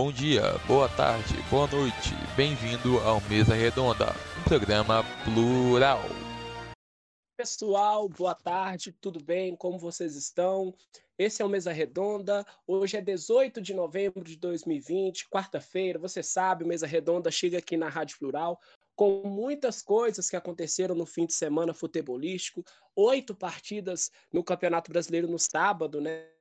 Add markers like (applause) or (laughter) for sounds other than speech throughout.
Bom dia, boa tarde, boa noite, bem-vindo ao Mesa Redonda, um programa plural. Pessoal, boa tarde, tudo bem? Como vocês estão? Esse é o Mesa Redonda. Hoje é 18 de novembro de 2020, quarta-feira. Você sabe, Mesa Redonda chega aqui na Rádio Plural com muitas coisas que aconteceram no fim de semana futebolístico. Oito partidas no Campeonato Brasileiro no sábado, né?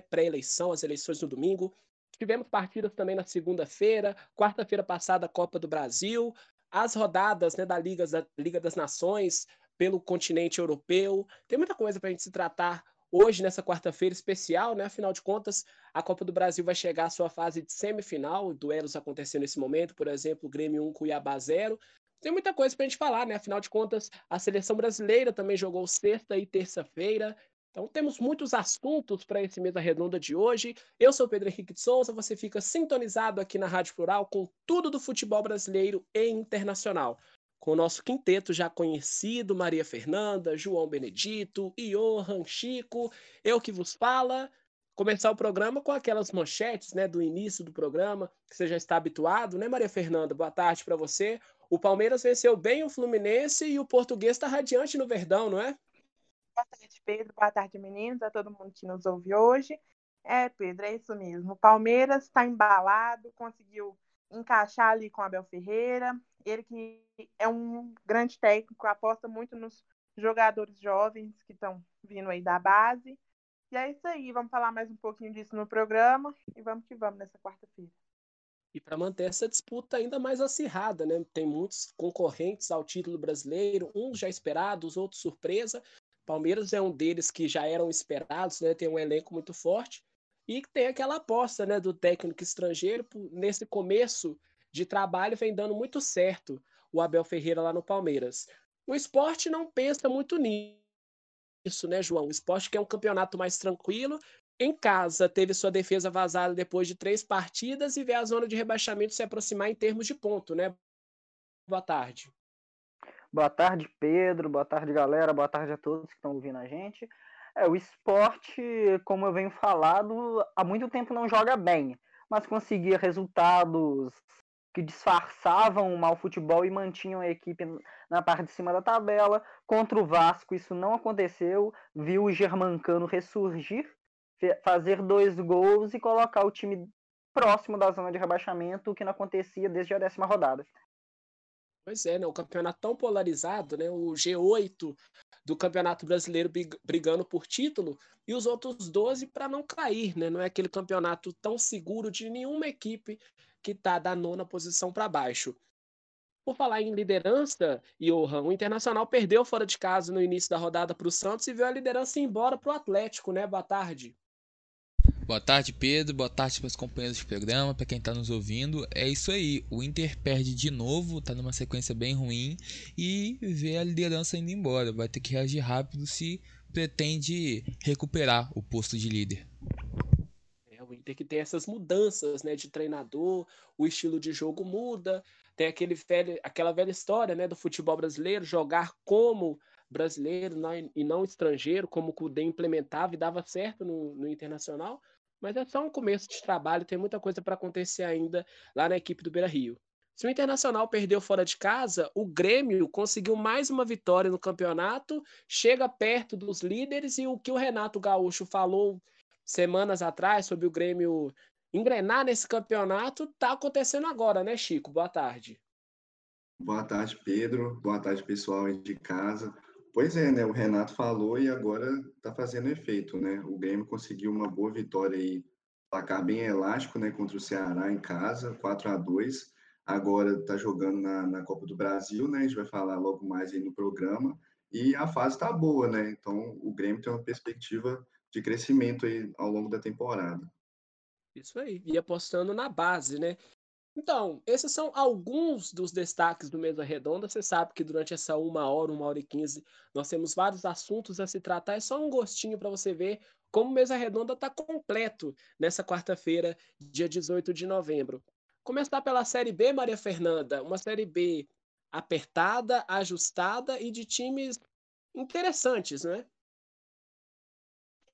Pré-eleição, as eleições no domingo. Tivemos partidas também na segunda-feira, quarta-feira passada, a Copa do Brasil, as rodadas né, da, Liga, da Liga das Nações pelo continente europeu. Tem muita coisa para a gente se tratar hoje, nessa quarta-feira especial, né? Afinal de contas, a Copa do Brasil vai chegar à sua fase de semifinal, duelos acontecendo nesse momento, por exemplo, Grêmio 1, Cuiabá 0. Tem muita coisa para a gente falar, né? Afinal de contas, a seleção brasileira também jogou sexta e terça-feira. Então temos muitos assuntos para esse mesa redonda de hoje. Eu sou Pedro Henrique de Souza, você fica sintonizado aqui na Rádio Plural com tudo do futebol brasileiro e internacional. Com o nosso quinteto já conhecido, Maria Fernanda, João Benedito, Johan, Chico, eu que vos fala. Começar o programa com aquelas manchetes né, do início do programa, que você já está habituado, né, Maria Fernanda? Boa tarde para você. O Palmeiras venceu bem o Fluminense e o português está radiante no Verdão, não é? Boa tarde, Pedro. Boa tarde, meninos, a todo mundo que nos ouve hoje. É, Pedro, é isso mesmo. O Palmeiras está embalado, conseguiu encaixar ali com Abel Ferreira. Ele que é um grande técnico, aposta muito nos jogadores jovens que estão vindo aí da base. E é isso aí, vamos falar mais um pouquinho disso no programa e vamos que vamos nessa quarta-feira. E para manter essa disputa ainda mais acirrada, né? Tem muitos concorrentes ao título brasileiro, uns já esperados, outros surpresa. Palmeiras é um deles que já eram esperados, né? Tem um elenco muito forte e tem aquela aposta, né, do técnico estrangeiro nesse começo de trabalho vem dando muito certo o Abel Ferreira lá no Palmeiras. O esporte não pensa muito nisso, né, João? O esporte quer um campeonato mais tranquilo. Em casa, teve sua defesa vazada depois de três partidas e vê a zona de rebaixamento se aproximar em termos de ponto, né? Boa tarde. Boa tarde, Pedro. Boa tarde, galera. Boa tarde a todos que estão ouvindo a gente. É, o esporte, como eu venho falado, há muito tempo não joga bem, mas conseguia resultados que disfarçavam o mau futebol e mantinham a equipe na parte de cima da tabela. Contra o Vasco, isso não aconteceu. Viu o Germancano ressurgir, fazer dois gols e colocar o time próximo da zona de rebaixamento, o que não acontecia desde a décima rodada. Pois é, né? O campeonato tão polarizado, né? O G8 do Campeonato Brasileiro brigando por título e os outros 12 para não cair, né? Não é aquele campeonato tão seguro de nenhuma equipe que está da nona posição para baixo. Por falar em liderança, Johan, o Internacional perdeu fora de casa no início da rodada para o Santos e viu a liderança embora para o Atlético, né? Boa tarde. Boa tarde, Pedro. Boa tarde para os companheiros do programa, para quem está nos ouvindo. É isso aí. O Inter perde de novo, está numa sequência bem ruim e vê a liderança indo embora. Vai ter que reagir rápido se pretende recuperar o posto de líder. É, o Inter que tem essas mudanças, né, de treinador, o estilo de jogo muda, tem aquele velho, aquela velha história, né, do futebol brasileiro, jogar como brasileiro e não estrangeiro, como o Cudê implementava e dava certo no, no Internacional, mas é só um começo de trabalho, tem muita coisa para acontecer ainda lá na equipe do Beira Rio. Se o Internacional perdeu fora de casa, o Grêmio conseguiu mais uma vitória no campeonato, chega perto dos líderes e o que o Renato Gaúcho falou semanas atrás sobre o Grêmio engrenar nesse campeonato está acontecendo agora, né, Chico? Boa tarde. Boa tarde, Pedro. Boa tarde, pessoal aí de casa. Pois é, né? O Renato falou e agora está fazendo efeito, né? O Grêmio conseguiu uma boa vitória aí, placar bem elástico, né? Contra o Ceará em casa, 4 a 2 Agora está jogando na, na Copa do Brasil, né? A gente vai falar logo mais aí no programa. E a fase está boa, né? Então o Grêmio tem uma perspectiva de crescimento aí ao longo da temporada. Isso aí, e apostando na base, né? Então, esses são alguns dos destaques do Mesa Redonda. Você sabe que durante essa uma hora, uma hora e quinze, nós temos vários assuntos a se tratar. É só um gostinho para você ver como o Mesa Redonda está completo nessa quarta-feira, dia 18 de novembro. Começar pela Série B, Maria Fernanda. Uma Série B apertada, ajustada e de times interessantes, não é?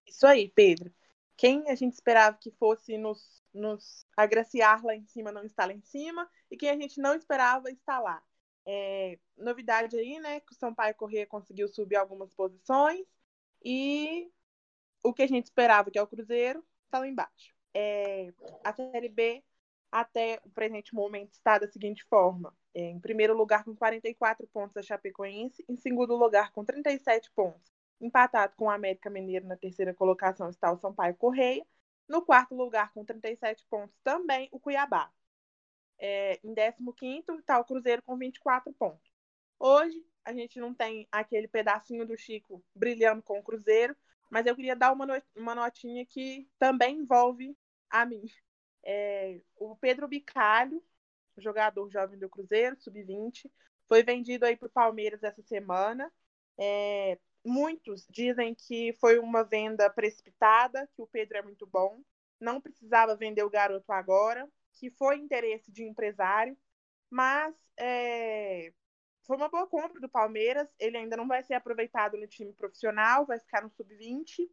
Isso aí, Pedro. quem a gente esperava que fosse nos, nos agraciar lá em cima não está lá em cima, e quem a gente não esperava está lá. É, novidade aí, né? Que o Sampaio Corrêa conseguiu subir algumas posições, e o que a gente esperava, que é o Cruzeiro, está lá embaixo. É, a Série B, até o presente momento, está da seguinte forma: é, em primeiro lugar, com 44 pontos, a Chapecoense, em segundo lugar, com 37 pontos, empatado com o América Mineiro na terceira colocação, está o Sampaio Correia. No quarto lugar, com 37 pontos, também o Cuiabá. É, em 15 está o Cruzeiro com 24 pontos. Hoje, a gente não tem aquele pedacinho do Chico brilhando com o Cruzeiro, mas eu queria dar uma, uma notinha que também envolve a mim. É, o Pedro Bicalho, jogador jovem do Cruzeiro, sub-20, foi vendido aí para o Palmeiras essa semana. É, muitos dizem que foi uma venda precipitada, que o Pedro é muito bom, não precisava vender o garoto agora, que foi interesse de empresário, mas é, foi uma boa compra do Palmeiras. Ele ainda não vai ser aproveitado no time profissional, vai ficar no sub-20.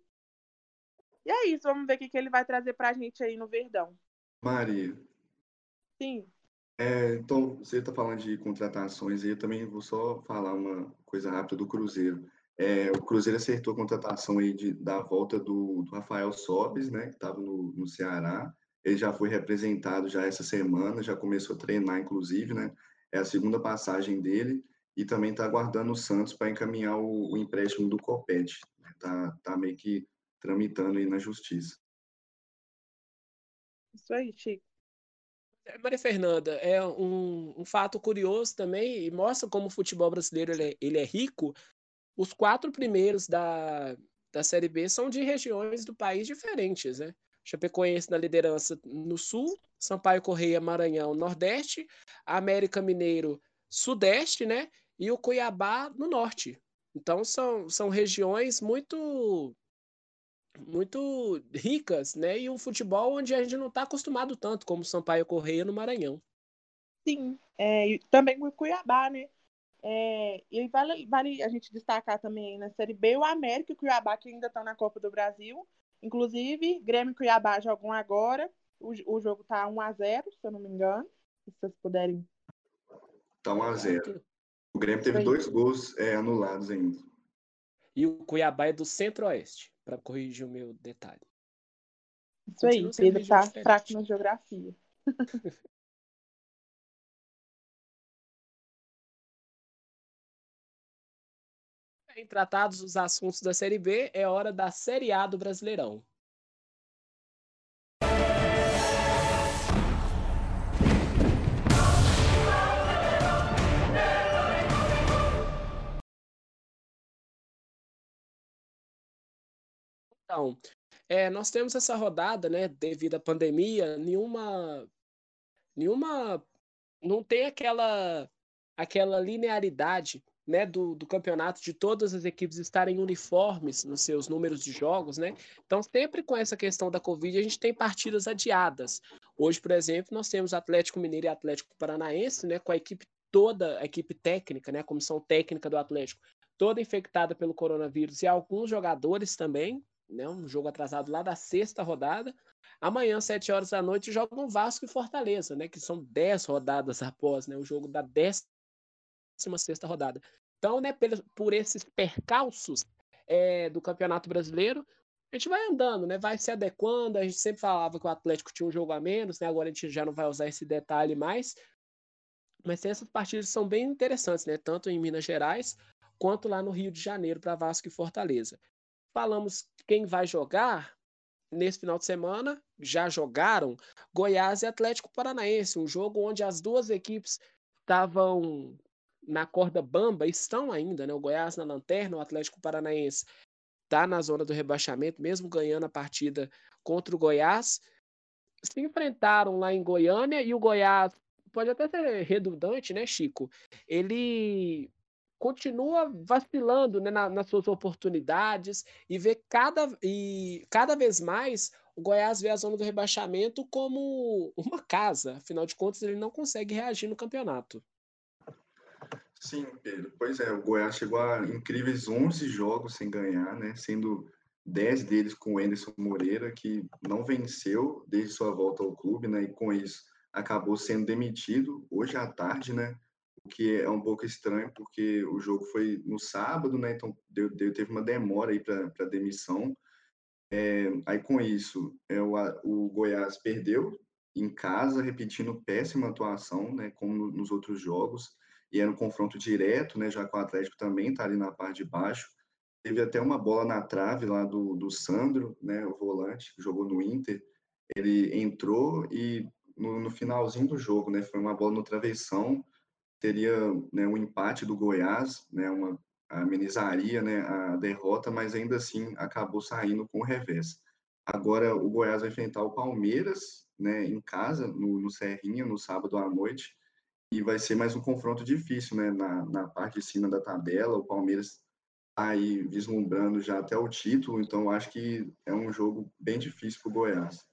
E é isso, vamos ver o que, que ele vai trazer para a gente aí no Verdão. Maria. Sim. É, então, você está falando de contratações e eu também vou só falar uma coisa rápida do Cruzeiro. É, o Cruzeiro acertou a contratação aí de, da volta do, do Rafael Sobes, né, que estava no, no Ceará. Ele já foi representado já essa semana, já começou a treinar, inclusive, né? é a segunda passagem dele e também está aguardando o Santos para encaminhar o, o, empréstimo do Copete. Está né? tá meio que tramitando aí na justiça. Isso aí, Chico. Maria Fernanda, é um, um, fato curioso também e mostra como o futebol brasileiro ele é, ele é rico. Os quatro primeiros da, da Série B são de regiões do país diferentes, né? Chapecoense na liderança no sul, Sampaio Correia, Maranhão, Nordeste, América Mineiro, Sudeste, né? E o Cuiabá no Norte. Então são, são regiões muito muito ricas, né? E um futebol onde a gente não está acostumado tanto como Sampaio Correia no Maranhão. Sim, é, e também o Cuiabá, né? É, e vale, vale a gente destacar também na Série B o América e o Cuiabá, que ainda estão na Copa do Brasil. Inclusive, Grêmio e Cuiabá jogam agora. O, o jogo tá 1x0, se eu não me engano. Se vocês puderem. Tá 1x0. O Grêmio teve dois gols é, anulados ainda. E o Cuiabá é do Centro-Oeste, para corrigir o meu detalhe. Isso aí, Pedro tá fraco na geografia. (laughs) Bem tratados os assuntos da Série B, é hora da Série A do Brasileirão. Então, é, nós temos essa rodada, né, devido à pandemia, nenhuma, nenhuma, não tem aquela, aquela linearidade, né, do, do campeonato de todas as equipes estarem uniformes nos seus números de jogos, né? Então, sempre com essa questão da Covid, a gente tem partidas adiadas. Hoje, por exemplo, nós temos Atlético Mineiro e Atlético Paranaense, né, com a equipe toda, a equipe técnica, né, a comissão técnica do Atlético, toda infectada pelo coronavírus e alguns jogadores também, né? Um jogo atrasado lá da sexta rodada. Amanhã, sete horas da noite, jogam Vasco e Fortaleza, né? Que são dez rodadas após, né? O jogo da décima sexta rodada. Então, né? Por, por esses percalços é, do Campeonato Brasileiro, a gente vai andando, né? Vai se adequando. A gente sempre falava que o Atlético tinha um jogo a menos, né? Agora a gente já não vai usar esse detalhe mais. Mas essas partidas são bem interessantes, né? Tanto em Minas Gerais quanto lá no Rio de Janeiro para Vasco e Fortaleza. Falamos quem vai jogar nesse final de semana. Já jogaram Goiás e Atlético Paranaense, um jogo onde as duas equipes estavam na corda bamba, estão ainda, né? O Goiás na lanterna, o Atlético Paranaense está na zona do rebaixamento, mesmo ganhando a partida contra o Goiás. Se enfrentaram lá em Goiânia e o Goiás pode até ser redundante, né, Chico? Ele continua vacilando né, na, nas suas oportunidades e vê cada, e cada vez mais o Goiás vê a zona do rebaixamento como uma casa. Afinal de contas, ele não consegue reagir no campeonato. Sim, Pedro. Pois é, o Goiás chegou a incríveis 11 jogos sem ganhar, né? Sendo 10 deles com o Anderson Moreira, que não venceu desde sua volta ao clube, né? E com isso acabou sendo demitido hoje à tarde, né? O que é um pouco estranho, porque o jogo foi no sábado, né? Então deu, deu teve uma demora aí para demissão. É, aí com isso, é, o, o Goiás perdeu em casa, repetindo péssima atuação, né? Como nos outros jogos. E era um confronto direto, né? Já que o Atlético também está ali na parte de baixo. Teve até uma bola na trave lá do, do Sandro, né, o volante, que jogou no Inter. Ele entrou e no, no finalzinho do jogo, né, foi uma bola no travessão, teria né, um empate do Goiás, né, uma amenizaria né, a derrota, mas ainda assim acabou saindo com o revés. Agora o Goiás vai enfrentar o Palmeiras né, em casa, no, no Serrinha, no sábado à noite, e vai ser mais um confronto difícil né, na, na parte de cima da tabela. O Palmeiras aí vislumbrando já até o título, então acho que é um jogo bem difícil para o Goiás.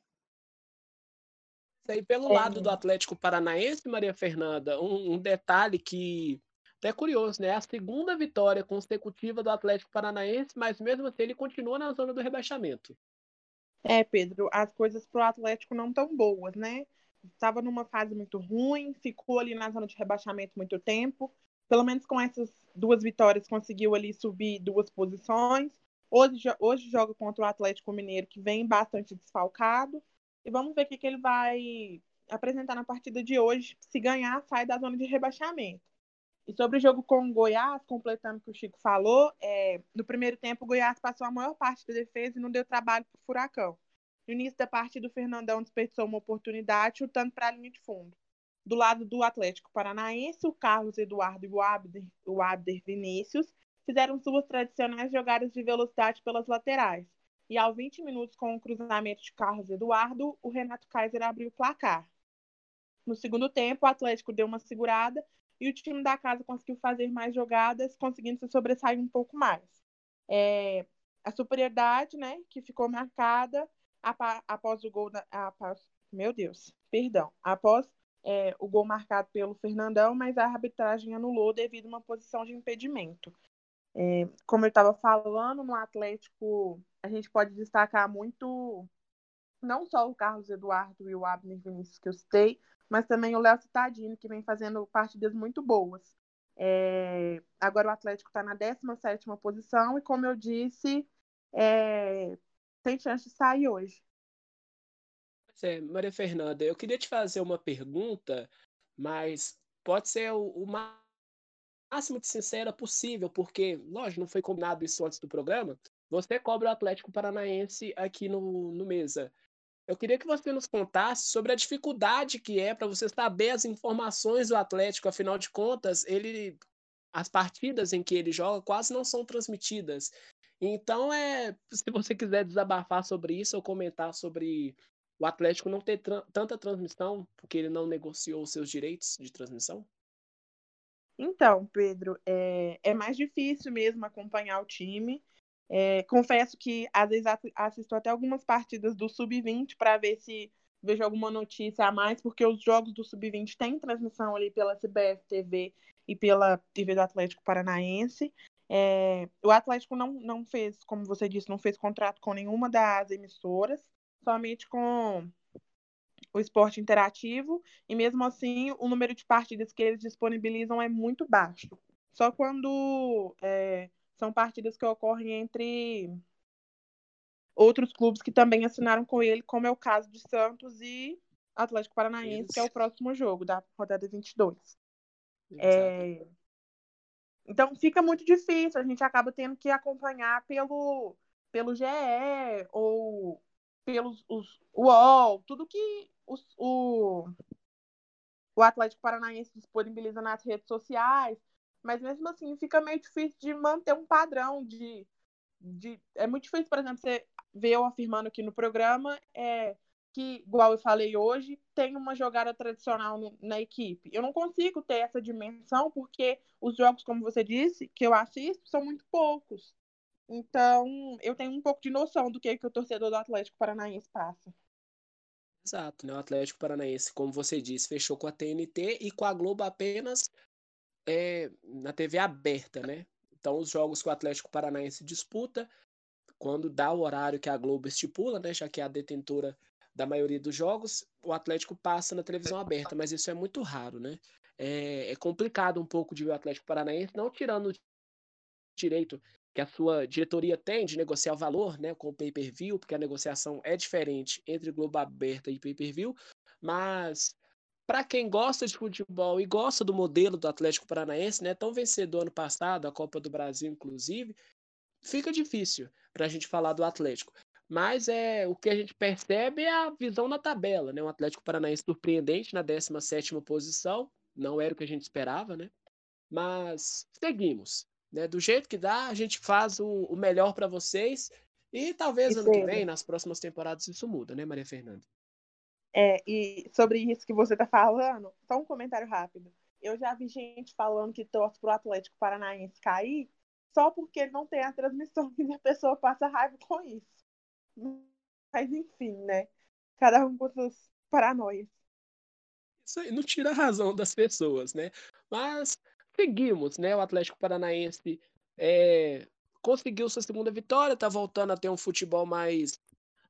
E pelo é. lado do Atlético Paranaense, Maria Fernanda, um, um, detalhe que é curioso, né? A segunda vitória consecutiva do Atlético Paranaense, mas mesmo assim ele continua na zona do rebaixamento. É, Pedro, as coisas para o Atlético não tão boas, né? Estava numa fase muito ruim, ficou ali na zona de rebaixamento muito tempo, pelo menos com essas duas vitórias, conseguiu ali subir duas posições. Hoje, hoje joga contra o Atlético Mineiro, que vem bastante desfalcado. E vamos ver o que, que ele vai apresentar na partida de hoje. Se ganhar, sai da zona de rebaixamento. E sobre o jogo com o Goiás, completando o que o Chico falou, é, no primeiro tempo o Goiás passou a maior parte da defesa e não deu trabalho para o Furacão. No início da partida, o Fernandão desperdiçou uma oportunidade, chutando para a linha de fundo. Do lado do Atlético Paranaense, o Carlos Eduardo e o Abder, o Abder Vinícius fizeram suas tradicionais jogadas de velocidade pelas laterais. E aos 20 minutos, com o cruzamento de Carlos Eduardo, o Renato Kaiser abriu o placar. No segundo tempo, o Atlético deu uma segurada e o time da casa conseguiu fazer mais jogadas, conseguindo se sobressair um pouco mais. É, a superioridade, né, que ficou marcada após o gol após, meu Deus, perdão, após é, o gol marcado pelo Fernandão, mas a arbitragem anulou devido a uma posição de impedimento. É, como eu estava falando, no Atlético, a gente pode destacar muito, não só o Carlos Eduardo e o Abner Vinícius que eu citei, mas também o Léo Cittadini, que vem fazendo partidas muito boas. É, agora o Atlético está na 17 posição e, como eu disse, é, tem chance de sair hoje. É, Maria Fernanda, eu queria te fazer uma pergunta, mas pode ser o, o máximo de sincera possível, porque, lógico, não foi combinado isso antes do programa. Você cobra o Atlético Paranaense aqui no, no Mesa. Eu queria que você nos contasse sobre a dificuldade que é para você saber as informações do Atlético, afinal de contas, ele as partidas em que ele joga quase não são transmitidas. Então, é, se você quiser desabafar sobre isso ou comentar sobre o Atlético não ter tra tanta transmissão porque ele não negociou os seus direitos de transmissão? Então, Pedro, é, é mais difícil mesmo acompanhar o time. É, confesso que às vezes assisto até algumas partidas do Sub-20 para ver se vejo alguma notícia a mais, porque os jogos do Sub-20 têm transmissão ali pela CBF TV e pela TV do Atlético Paranaense. É, o Atlético não, não fez, como você disse, não fez contrato com nenhuma das emissoras somente com o esporte interativo, e mesmo assim o número de partidas que eles disponibilizam é muito baixo. Só quando é, são partidas que ocorrem entre outros clubes que também assinaram com ele, como é o caso de Santos e Atlético Paranaense, Isso. que é o próximo jogo da rodada 22. É... Então fica muito difícil, a gente acaba tendo que acompanhar pelo, pelo GE ou pelos os, UOL, tudo que os, o, o Atlético Paranaense disponibiliza nas redes sociais, mas mesmo assim fica meio difícil de manter um padrão de, de é muito difícil, por exemplo, você ver eu afirmando aqui no programa é que, igual eu falei hoje, tem uma jogada tradicional no, na equipe. Eu não consigo ter essa dimensão porque os jogos, como você disse, que eu assisto, são muito poucos. Então, eu tenho um pouco de noção do que, que o torcedor do Atlético Paranaense passa. Exato, né? O Atlético Paranaense, como você disse, fechou com a TNT e com a Globo apenas é, na TV aberta, né? Então, os jogos que o Atlético Paranaense disputa quando dá o horário que a Globo estipula, né, já que é a detentora da maioria dos jogos, o Atlético passa na televisão aberta, mas isso é muito raro, né? É, é complicado um pouco de ver o Atlético Paranaense, não tirando o direito que a sua diretoria tem de negociar o valor né, com o pay-per-view, porque a negociação é diferente entre Globo Aberta e pay-per-view, mas para quem gosta de futebol e gosta do modelo do Atlético Paranaense, né, tão vencedor ano passado, a Copa do Brasil inclusive, fica difícil para a gente falar do Atlético. Mas é o que a gente percebe é a visão na tabela, né? Um Atlético Paranaense surpreendente na 17ª posição, não era o que a gente esperava, né? Mas seguimos. Né? Do jeito que dá, a gente faz o, o melhor para vocês. E talvez ano que vem, nas próximas temporadas, isso muda, né, Maria Fernanda? É, e sobre isso que você tá falando, só um comentário rápido. Eu já vi gente falando que torce pro Atlético Paranaense cair só porque não tem a transmissão (laughs) e a pessoa passa raiva com isso. Mas enfim, né? Cada um com suas paranoias. Isso aí não tira a razão das pessoas, né? Mas seguimos, né? O Atlético Paranaense é, conseguiu sua segunda vitória, tá voltando a ter um futebol mais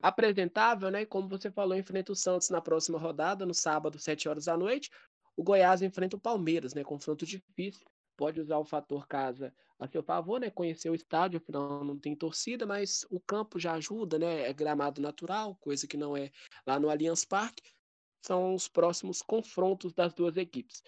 apresentável, né? Como você falou, enfrenta o Santos na próxima rodada, no sábado, 7 horas da noite. O Goiás enfrenta o Palmeiras, né? Confronto difícil. Pode usar o fator casa a seu favor, né? Conhecer o estádio, afinal não tem torcida, mas o campo já ajuda, né? É gramado natural, coisa que não é lá no Allianz Parque. São os próximos confrontos das duas equipes.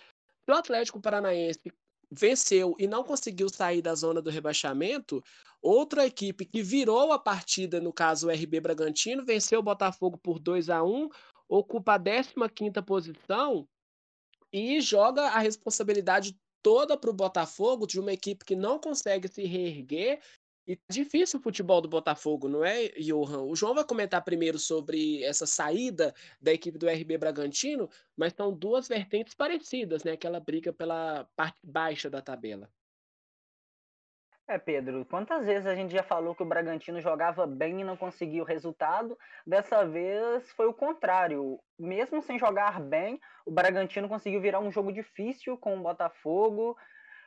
Se o Atlético Paranaense venceu e não conseguiu sair da zona do rebaixamento, outra equipe que virou a partida, no caso o RB Bragantino, venceu o Botafogo por 2 a 1 ocupa a 15ª posição e joga a responsabilidade toda para o Botafogo, de uma equipe que não consegue se reerguer e tá difícil o futebol do Botafogo, não é, Johan? O João vai comentar primeiro sobre essa saída da equipe do RB Bragantino, mas são duas vertentes parecidas, né? Aquela briga pela parte baixa da tabela. É, Pedro, quantas vezes a gente já falou que o Bragantino jogava bem e não conseguia o resultado? Dessa vez foi o contrário. Mesmo sem jogar bem, o Bragantino conseguiu virar um jogo difícil com o Botafogo,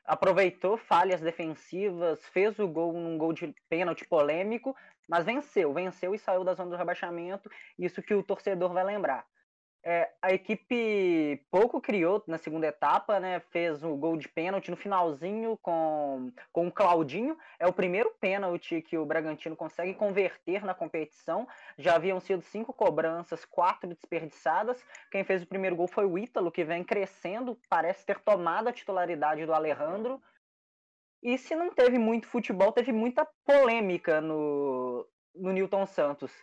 aproveitou falhas defensivas, fez o gol num gol de pênalti polêmico, mas venceu, venceu e saiu da zona do rebaixamento, isso que o torcedor vai lembrar. É, a equipe pouco criou na segunda etapa, né? Fez o gol de pênalti no finalzinho com, com o Claudinho. É o primeiro pênalti que o Bragantino consegue converter na competição. Já haviam sido cinco cobranças, quatro desperdiçadas. Quem fez o primeiro gol foi o Ítalo, que vem crescendo, parece ter tomado a titularidade do Alejandro. E se não teve muito futebol, teve muita polêmica no, no Newton Santos.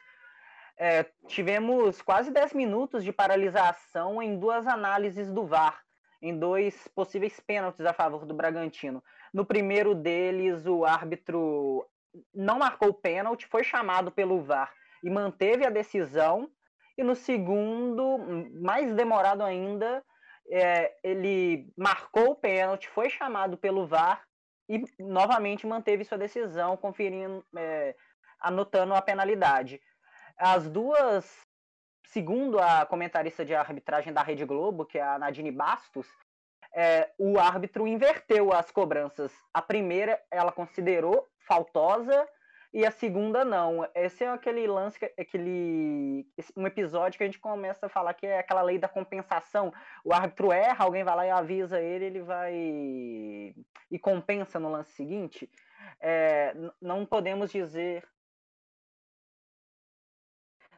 É, tivemos quase 10 minutos de paralisação em duas análises do VAR, em dois possíveis pênaltis a favor do Bragantino. No primeiro deles, o árbitro não marcou o pênalti, foi chamado pelo VAR e manteve a decisão. E no segundo, mais demorado ainda, é, ele marcou o pênalti, foi chamado pelo VAR e novamente manteve sua decisão, conferindo, é, anotando a penalidade. As duas, segundo a comentarista de arbitragem da Rede Globo, que é a Nadine Bastos, é, o árbitro inverteu as cobranças. A primeira ela considerou faltosa e a segunda não. Esse é aquele lance, aquele um episódio que a gente começa a falar que é aquela lei da compensação. O árbitro erra, alguém vai lá e avisa ele, ele vai e compensa no lance seguinte. É, não podemos dizer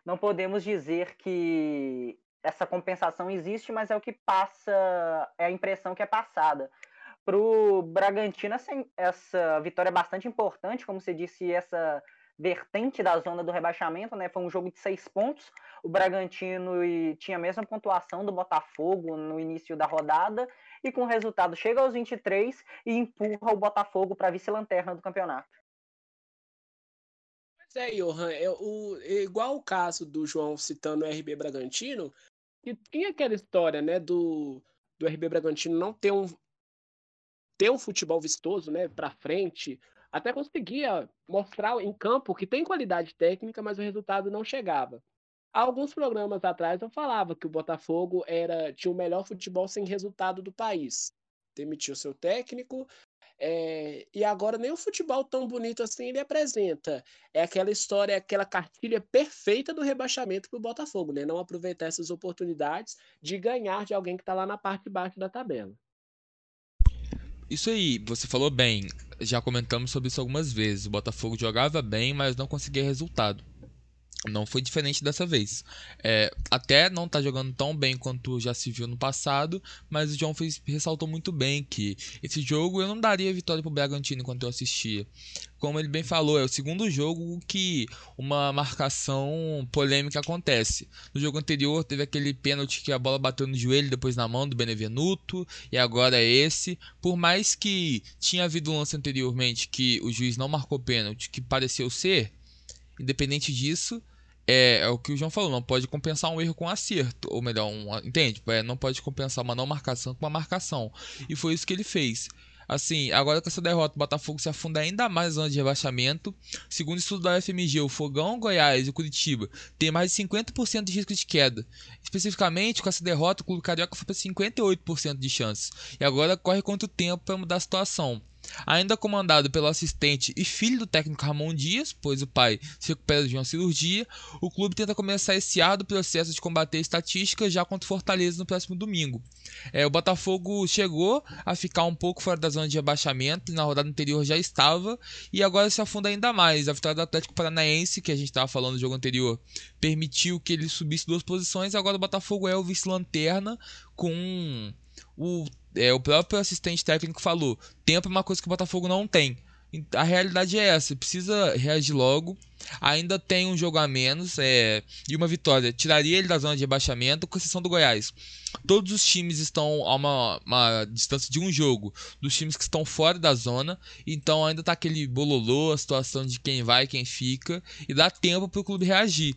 não podemos dizer que essa compensação existe, mas é o que passa, é a impressão que é passada. Para o Bragantino, essa, essa vitória é bastante importante, como você disse, essa vertente da zona do rebaixamento, né? Foi um jogo de seis pontos. O Bragantino tinha a mesma pontuação do Botafogo no início da rodada e com o resultado chega aos 23 e empurra o Botafogo para vice-lanterna do campeonato é, Johan, é, o, é igual o caso do João citando o RB Bragantino, que tinha aquela história, né, do, do RB Bragantino não ter um, ter um futebol vistoso, né, para frente, até conseguia mostrar em campo que tem qualidade técnica, mas o resultado não chegava. Há alguns programas atrás eu falava que o Botafogo era tinha o melhor futebol sem resultado do país. Demitiu seu técnico, É, e agora nem o futebol tão bonito assim ele apresenta. É aquela história, aquela cartilha perfeita do rebaixamento para o Botafogo, né? Não aproveitar essas oportunidades de ganhar de alguém que está lá na parte de baixo da tabela. Isso aí, você falou bem. Já comentamos sobre isso algumas vezes. O Botafogo jogava bem, mas não conseguia resultado. Não foi diferente dessa vez. É, até não tá jogando tão bem quanto já se viu no passado, mas o John fez, ressaltou muito bem que esse jogo eu não daria vitória pro Bragantino enquanto eu assistia. Como ele bem falou, é o segundo jogo que uma marcação polêmica acontece. No jogo anterior teve aquele pênalti que a bola bateu no joelho, depois na mão do Benevenuto, e agora é esse. Por mais que tinha havido um lance anteriormente que o juiz não marcou pênalti, que pareceu ser, independente disso, é, é, o que o João falou, não pode compensar um erro com um acerto, ou melhor, um, entende? É, não pode compensar uma não marcação com uma marcação. E foi isso que ele fez. Assim, agora com essa derrota, o Botafogo se afunda ainda mais na zona de rebaixamento. Segundo o estudo da FMG, o Fogão, Goiás e o Curitiba têm mais de 50% de risco de queda. Especificamente, com essa derrota, o Clube Carioca foi para 58% de chances. E agora corre quanto tempo para mudar a situação. Ainda comandado pelo assistente e filho do técnico Ramon Dias, pois o pai se recupera de uma cirurgia, o clube tenta começar esse árduo processo de combater estatísticas já contra o Fortaleza no próximo domingo. É, o Botafogo chegou a ficar um pouco fora da zona de rebaixamento, na rodada anterior já estava, e agora se afunda ainda mais. A vitória do Atlético Paranaense, que a gente estava falando no jogo anterior, permitiu que ele subisse duas posições, agora o Botafogo é o vice-lanterna com o é, o próprio assistente técnico falou: tempo é uma coisa que o Botafogo não tem. A realidade é essa, precisa reagir logo. Ainda tem um jogo a menos é, e uma vitória. Tiraria ele da zona de rebaixamento, com exceção do Goiás. Todos os times estão a uma, uma, distância de um jogo dos times que estão fora da zona. Então ainda tá aquele bololô, a situação de quem vai quem fica. E dá tempo para o clube reagir.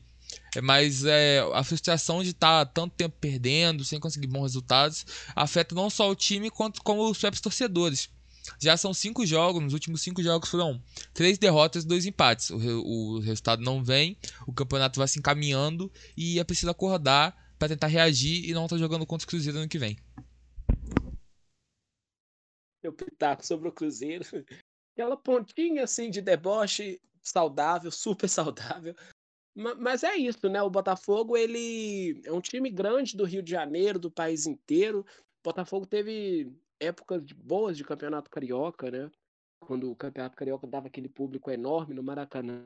É, mas é, a frustração de estar tá tanto tempo perdendo, sem conseguir bons resultados, afeta não só o time, quanto como os próprios torcedores. Já são cinco jogos, nos últimos cinco jogos foram três derrotas e dois empates. O, o resultado não vem, o campeonato vai se encaminhando e é preciso acordar para tentar reagir e não estar tá jogando contra o Cruzeiro ano que vem. Meu pitaco sobre o Cruzeiro. (laughs) Aquela pontinha assim de deboche saudável, super saudável, mas é isso, né? O Botafogo, ele é um time grande do Rio de Janeiro, do país inteiro. O Botafogo teve épocas boas de campeonato carioca, né? Quando o campeonato carioca dava aquele público enorme no Maracanã,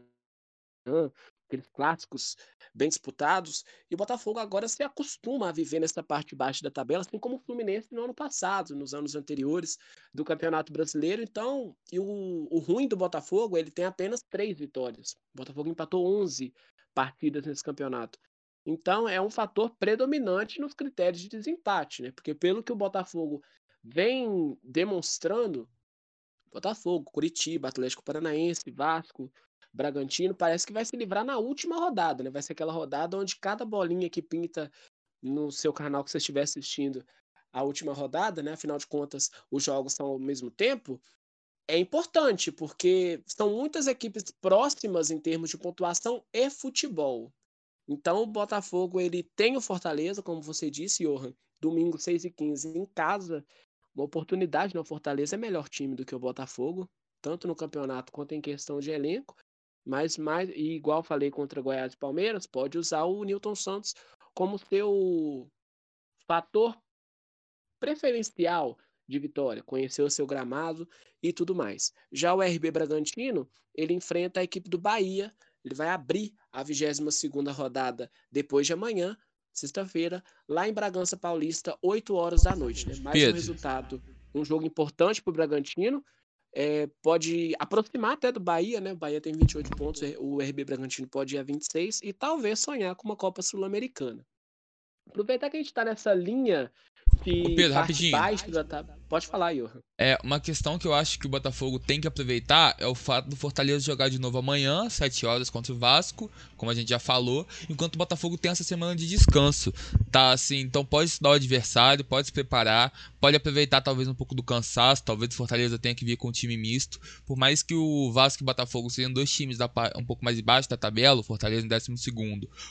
aqueles clássicos bem disputados. E o Botafogo agora se acostuma a viver nessa parte de baixo da tabela, assim como o Fluminense no ano passado, nos anos anteriores do Campeonato Brasileiro. Então, e o, o ruim do Botafogo, ele tem apenas três vitórias. O Botafogo empatou 11 partidas nesse campeonato. Então é um fator predominante nos critérios de desempate, né? Porque pelo que o Botafogo vem demonstrando, Botafogo, Curitiba, Atlético Paranaense, Vasco, Bragantino, parece que vai se livrar na última rodada, né? Vai ser aquela rodada onde cada bolinha que pinta no seu canal que você estiver assistindo a última rodada, né? Afinal de contas, os jogos são ao mesmo tempo é importante, porque são muitas equipes próximas em termos de pontuação e futebol. Então o Botafogo ele tem o Fortaleza, como você disse, Johan, domingo 6 e 15 em casa, uma oportunidade, no né? Fortaleza é melhor time do que o Botafogo, tanto no campeonato quanto em questão de elenco, mas mais e igual falei contra Goiás e Palmeiras, pode usar o Newton Santos como seu fator preferencial de vitória, conheceu o seu gramado e tudo mais. Já o RB Bragantino, ele enfrenta a equipe do Bahia, ele vai abrir a 22ª rodada depois de amanhã, sexta-feira, lá em Bragança Paulista, 8 horas da noite. Né? Mais Pedro. um resultado, um jogo importante para o Bragantino, é, pode aproximar até do Bahia, né? O Bahia tem 28 pontos, o RB Bragantino pode ir a 26 e talvez sonhar com uma Copa Sul-Americana. Aproveitar que a gente está nessa linha Pedro, rapidinho. Baixo Pode falar, Johan. É, uma questão que eu acho que o Botafogo tem que aproveitar é o fato do Fortaleza jogar de novo amanhã, 7 horas contra o Vasco, como a gente já falou, enquanto o Botafogo tem essa semana de descanso. Tá assim, então pode estudar o adversário, pode se preparar, pode aproveitar talvez um pouco do cansaço, talvez o Fortaleza tenha que vir com um time misto. Por mais que o Vasco e o Botafogo sejam dois times da, um pouco mais embaixo da tabela, o Fortaleza em 12,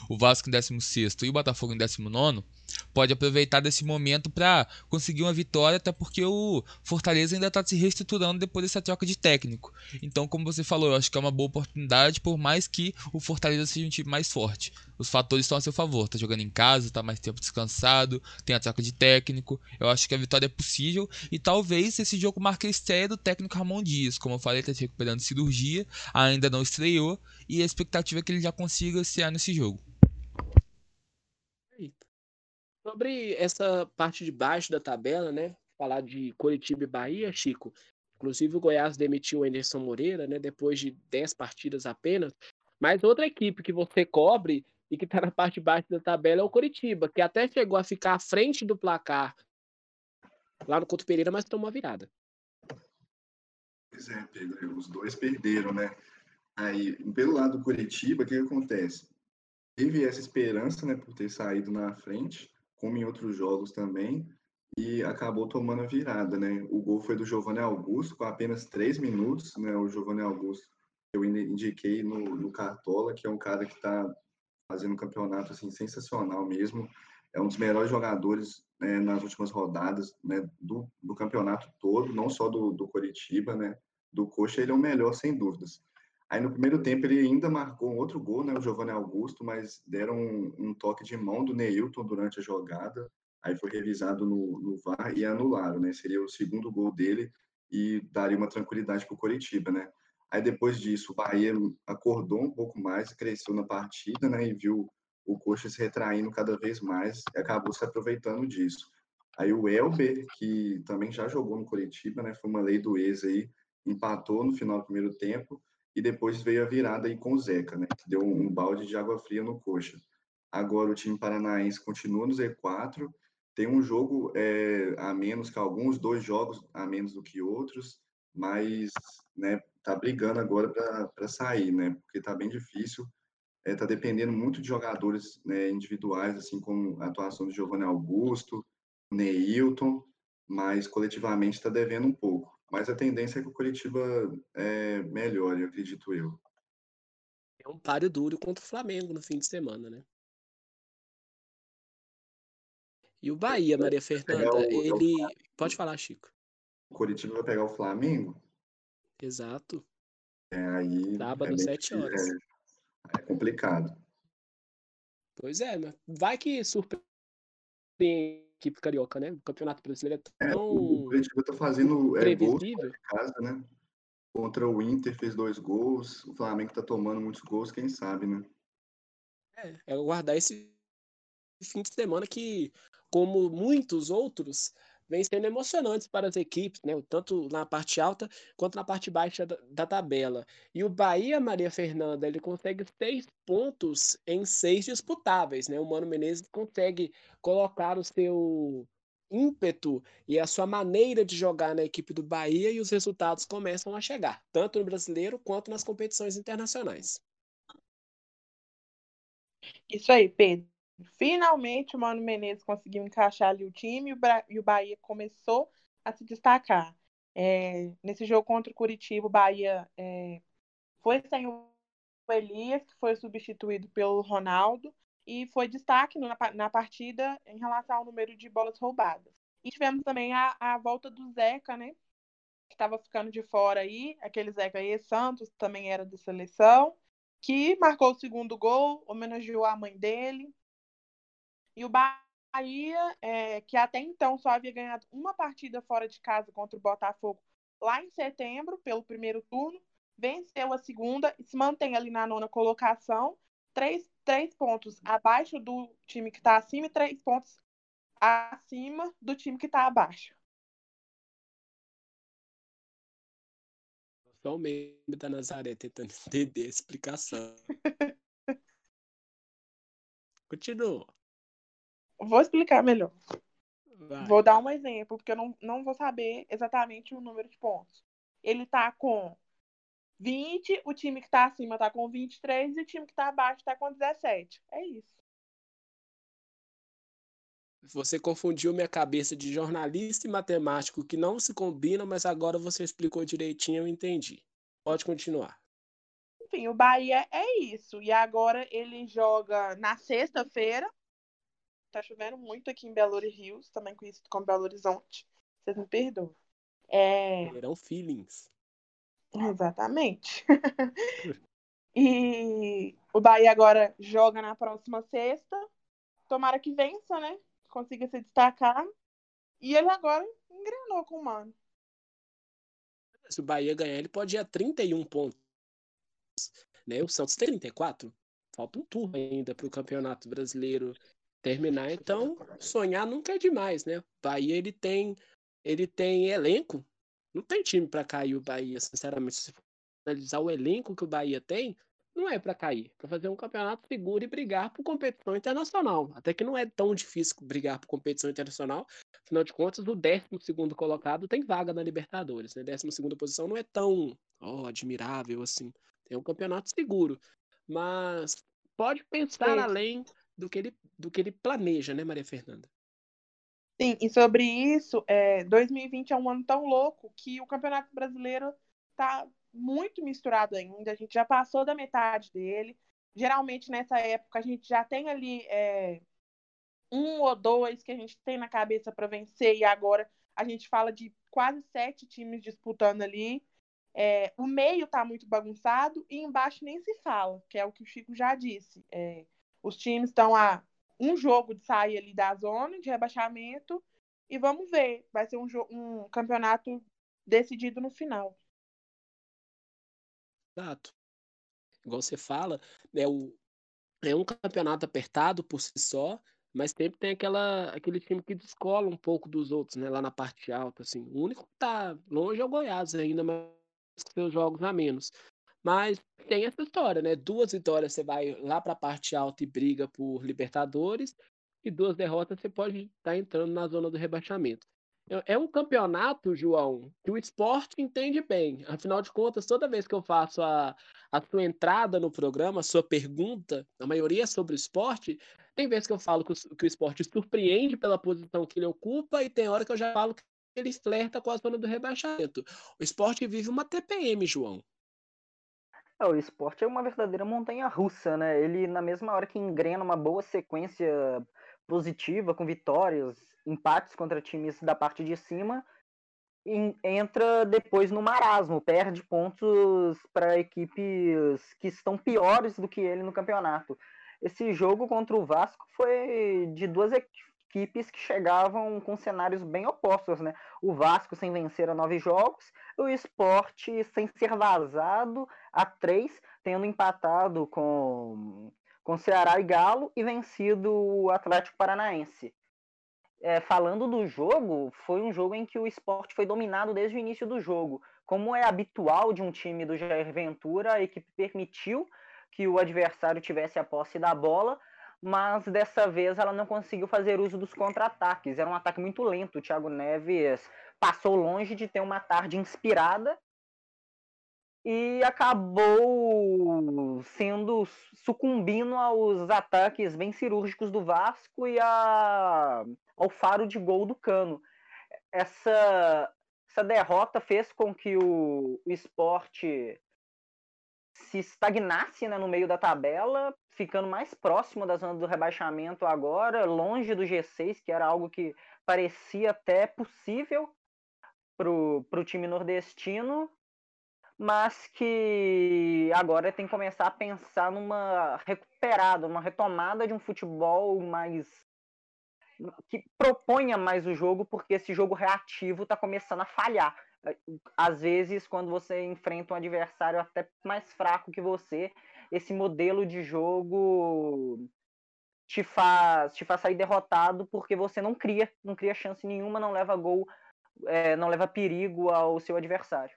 o Vasco em 16 e o Botafogo em 19 pode aproveitar desse momento para conseguir uma vitória, até porque o Fortaleza ainda está se reestruturando depois dessa troca de técnico. Então, como você falou, eu acho que é uma boa oportunidade, por mais que o Fortaleza seja um time mais forte. Os fatores estão a seu favor. Tá jogando em casa, tá mais tempo descansado, tem a troca de técnico. Eu acho que a vitória é possível e talvez esse jogo marque a estreia do técnico Ramon Dias. Como eu falei, está se recuperando de cirurgia, ainda não estreou e a expectativa é que ele já consiga estrear nesse jogo. Sobre essa parte de baixo da tabela, né? Falar de Curitiba e Bahia, Chico. Inclusive o Goiás demitiu o Anderson Moreira, né? Depois de 10 partidas apenas. Mas outra equipe que você cobre e que está na parte de baixo da tabela é o Curitiba, que até chegou a ficar à frente do placar lá no Couto Pereira, mas tomou a virada. Pois é, Pedro, os dois perderam, né? Aí, pelo lado do Curitiba, o que, que acontece? Teve essa esperança, né, por ter saído na frente, como em outros jogos também, e acabou tomando a virada, né? O gol foi do Giovanni Augusto, com apenas três minutos, né? O Giovanni Augusto, eu indiquei no, no Cartola, que é um cara que está fazendo um campeonato assim, sensacional mesmo. É um dos melhores jogadores né, nas últimas rodadas né, do, do campeonato todo, não só do, do Coritiba, né? Do Coxa, ele é o melhor, sem dúvidas. Aí no primeiro tempo ele ainda marcou um outro gol, né, o Giovanni Augusto, mas deram um, um toque de mão do Neilton durante a jogada. Aí foi revisado no, no VAR e anularam, né? Seria o segundo gol dele e daria uma tranquilidade para o Coritiba, né? Aí depois disso o Bahia acordou um pouco mais, cresceu na partida, né? E viu o Coxa se retraindo cada vez mais e acabou se aproveitando disso. Aí o Elber, que também já jogou no Coritiba, né? Foi uma lei do ex aí, empatou no final do primeiro tempo e depois veio a virada aí com o Zeca, né? Que deu um, balde de água fria no coxa. Agora o time paranaense continua no Z4, tem um jogo é, a menos que alguns, dois jogos a menos do que outros, mas né, tá brigando agora para sair, né? Porque tá bem difícil. É, tá dependendo muito de jogadores né, individuais, assim como a atuação do Giovanni Augusto, Neilton, mas coletivamente está devendo um pouco. Mas a tendência é que o Curitiba é, melhore, acredito eu. É um páreo duro contra o Flamengo no fim de semana, né? E o Bahia, Maria Fernanda, o, ele. O Pode falar, Chico. O Curitiba vai pegar o Flamengo? Exato. É, aí. Sábado, é sete horas. É, é complicado. Pois é, mas vai que surpreende equipe carioca, né? O Campeonato Brasileiro é tão. É, o Curitiba tá fazendo é, gols de casa, né? Contra o Inter fez dois gols, o Flamengo tá tomando muitos gols, quem sabe, né? É, é guardar esse fim de semana que, como muitos outros, vem sendo emocionantes para as equipes, né? tanto na parte alta quanto na parte baixa da, da, tabela. E o Bahia, Maria Fernanda, ele consegue seis pontos em seis disputáveis. Né? O Mano Menezes consegue colocar o seu ímpeto e a sua maneira de jogar na equipe do Bahia e os resultados começam a chegar, tanto no brasileiro quanto nas competições internacionais. Isso aí, Pedro. Finalmente o Mano Menezes conseguiu encaixar ali o time e o Bahia começou a se destacar. É, nesse jogo contra o Curitiba, o Bahia é, foi sem o Elias, que foi substituído pelo Ronaldo, e foi destaque na, na partida em relação ao número de bolas roubadas. E tivemos também a, a volta do Zeca, né? Que estava ficando de fora aí, aquele Zeca aí, Santos, também era de seleção, que marcou o segundo gol, homenageou a mãe dele, e o Bahia, é, que até então só havia ganhado uma partida fora de casa contra o Botafogo lá em setembro, pelo primeiro turno, venceu a segunda e se mantém ali na nona colocação, três, três pontos abaixo do time que está acima e três pontos acima do time que está abaixo. Só o membro da Nazaré tentando (laughs) entender a explicação. (laughs) Continua. Vou explicar melhor. Vai. Vou dar um exemplo, porque eu não, não vou saber exatamente o número de pontos. Ele tá com 20, o time que tá acima tá com 23 e o time que tá abaixo tá com 17. É isso. Você confundiu minha cabeça de jornalista e matemático que não se combinam, mas agora você explicou direitinho, eu entendi. Pode continuar. Enfim, o Bahia é isso. E agora ele joga na sexta-feira Tá chovendo muito aqui em Belo Rios, também conhecido como Belo Horizonte. Vocês me perdoam. É... Verão feelings. Exatamente. (laughs) e o Bahia agora joga na próxima sexta. Tomara que vença, né? Consiga se destacar. E ele agora engrenou com o Mano. Se o Bahia ganhar, ele pode ir a 31 pontos. Né? O Santos tem 34. Falta um turno ainda para o Campeonato Brasileiro terminar. Então, sonhar nunca é demais, né? O Bahia ele tem, ele tem elenco. Não tem time para cair o Bahia, sinceramente. Se for analisar o elenco que o Bahia tem, não é para cair, para fazer um campeonato seguro e brigar por competição internacional. Até que não é tão difícil brigar por competição internacional. Afinal de contas, o 12 colocado tem vaga na Libertadores. Né? 12 posição não é tão oh, admirável assim. É um campeonato seguro. Mas pode pensar Sim. além do que, ele, do que ele planeja, né, Maria Fernanda? Sim, e sobre isso, é, 2020 é um ano tão louco que o Campeonato Brasileiro tá muito misturado ainda. A gente já passou da metade dele. Geralmente nessa época a gente já tem ali é, um ou dois que a gente tem na cabeça para vencer e agora a gente fala de quase sete times disputando ali. É, o meio está muito bagunçado e embaixo nem se fala, que é o que o Chico já disse. É, os times estão a um jogo de sair ali da zona de rebaixamento e vamos ver. Vai ser um, um campeonato decidido no final. Exato. Igual você fala, é, o, é um campeonato apertado por si só, mas sempre tem aquela, aquele time que descola um pouco dos outros, né? Lá na parte alta, assim. O único que tá longe é o Goiás ainda, mas seus jogos a menos. Mas tem essa história, né? Duas vitórias você vai lá para a parte alta e briga por Libertadores, e duas derrotas você pode estar tá entrando na zona do rebaixamento. É, é um campeonato, João, que o esporte entende bem. Afinal de contas, toda vez que eu faço a, a sua entrada no programa, a sua pergunta, a maioria é sobre o esporte, tem vezes que eu falo que o, que o esporte surpreende pela posição que ele ocupa e tem hora que eu já falo que ele flerta com a zona do rebaixamento. O esporte vive uma TPM, João. É, o esporte é uma verdadeira montanha russa, né? Ele, na mesma hora que engrena uma boa sequência positiva, com vitórias, empates contra times da parte de cima, entra depois no marasmo, perde pontos para equipes que estão piores do que ele no campeonato. Esse jogo contra o Vasco foi de duas equipes que chegavam com cenários bem opostos, né? O Vasco sem vencer a nove jogos, o esporte sem ser vazado a três, tendo empatado com, com Ceará e Galo e vencido o Atlético Paranaense é, falando do jogo, foi um jogo em que o esporte foi dominado desde o início do jogo. Como é habitual de um time do Jair Ventura, a equipe permitiu que o adversário tivesse a posse da bola, mas dessa vez ela não conseguiu fazer uso dos contra-ataques. Era um ataque muito lento. O Thiago Neves passou longe de ter uma tarde inspirada e acabou sendo sucumbindo aos ataques bem cirúrgicos do Vasco e a ao faro de gol do Cano. Essa, essa derrota fez com que o, o esporte se estagnasse né, no meio da tabela, ficando mais próximo da zona do rebaixamento agora, longe do G6, que era algo que parecia até possível para o time nordestino, mas que agora tem que começar a pensar numa recuperada, uma retomada de um futebol mais que proponha mais o jogo, porque esse jogo reativo está começando a falhar. Às vezes, quando você enfrenta um adversário até mais fraco que você, esse modelo de jogo te faz, te faz sair derrotado porque você não cria, não cria chance nenhuma, não leva gol, é, não leva perigo ao seu adversário.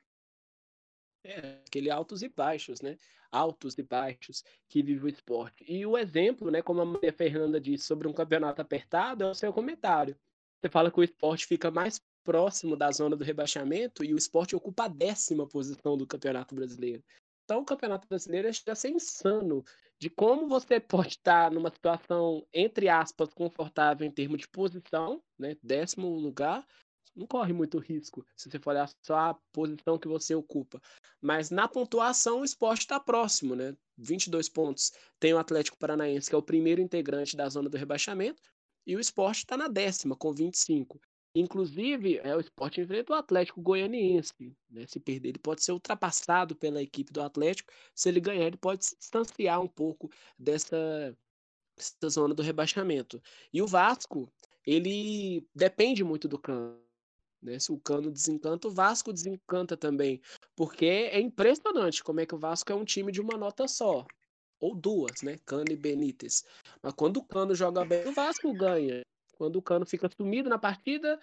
É, aquele altos e baixos, né? Altos e baixos que vive o esporte. E o exemplo, né, como a Maria Fernanda disse, sobre um campeonato apertado, é o seu comentário. Você fala que o esporte fica mais próximo da zona do rebaixamento e o esporte ocupa a décima posição do Campeonato Brasileiro. Então, o Campeonato Brasileiro chega a ser insano de como você pode estar numa situação, entre aspas, confortável em termos de posição, né, décimo lugar, não corre muito risco se você for olhar só a posição que você ocupa. Mas na pontuação o esporte está próximo, né? 22 pontos. Tem o Atlético Paranaense, que é o primeiro integrante da zona do rebaixamento, e o esporte está na décima, com 25. Inclusive, é, o esporte enfrenta o Atlético Goianiense. Né? Se perder, ele pode ser ultrapassado pela equipe do Atlético. Se ele ganhar, ele pode se distanciar um pouco dessa, dessa zona do rebaixamento. E o Vasco, ele depende muito do Cano. Né? Se o Cano desencanta, o Vasco desencanta também. Porque é impressionante como é que o Vasco é um time de uma nota só. Ou duas, né? Cano e Benítez. Mas quando o Cano joga bem, o Vasco ganha. Quando o Cano fica sumido na partida,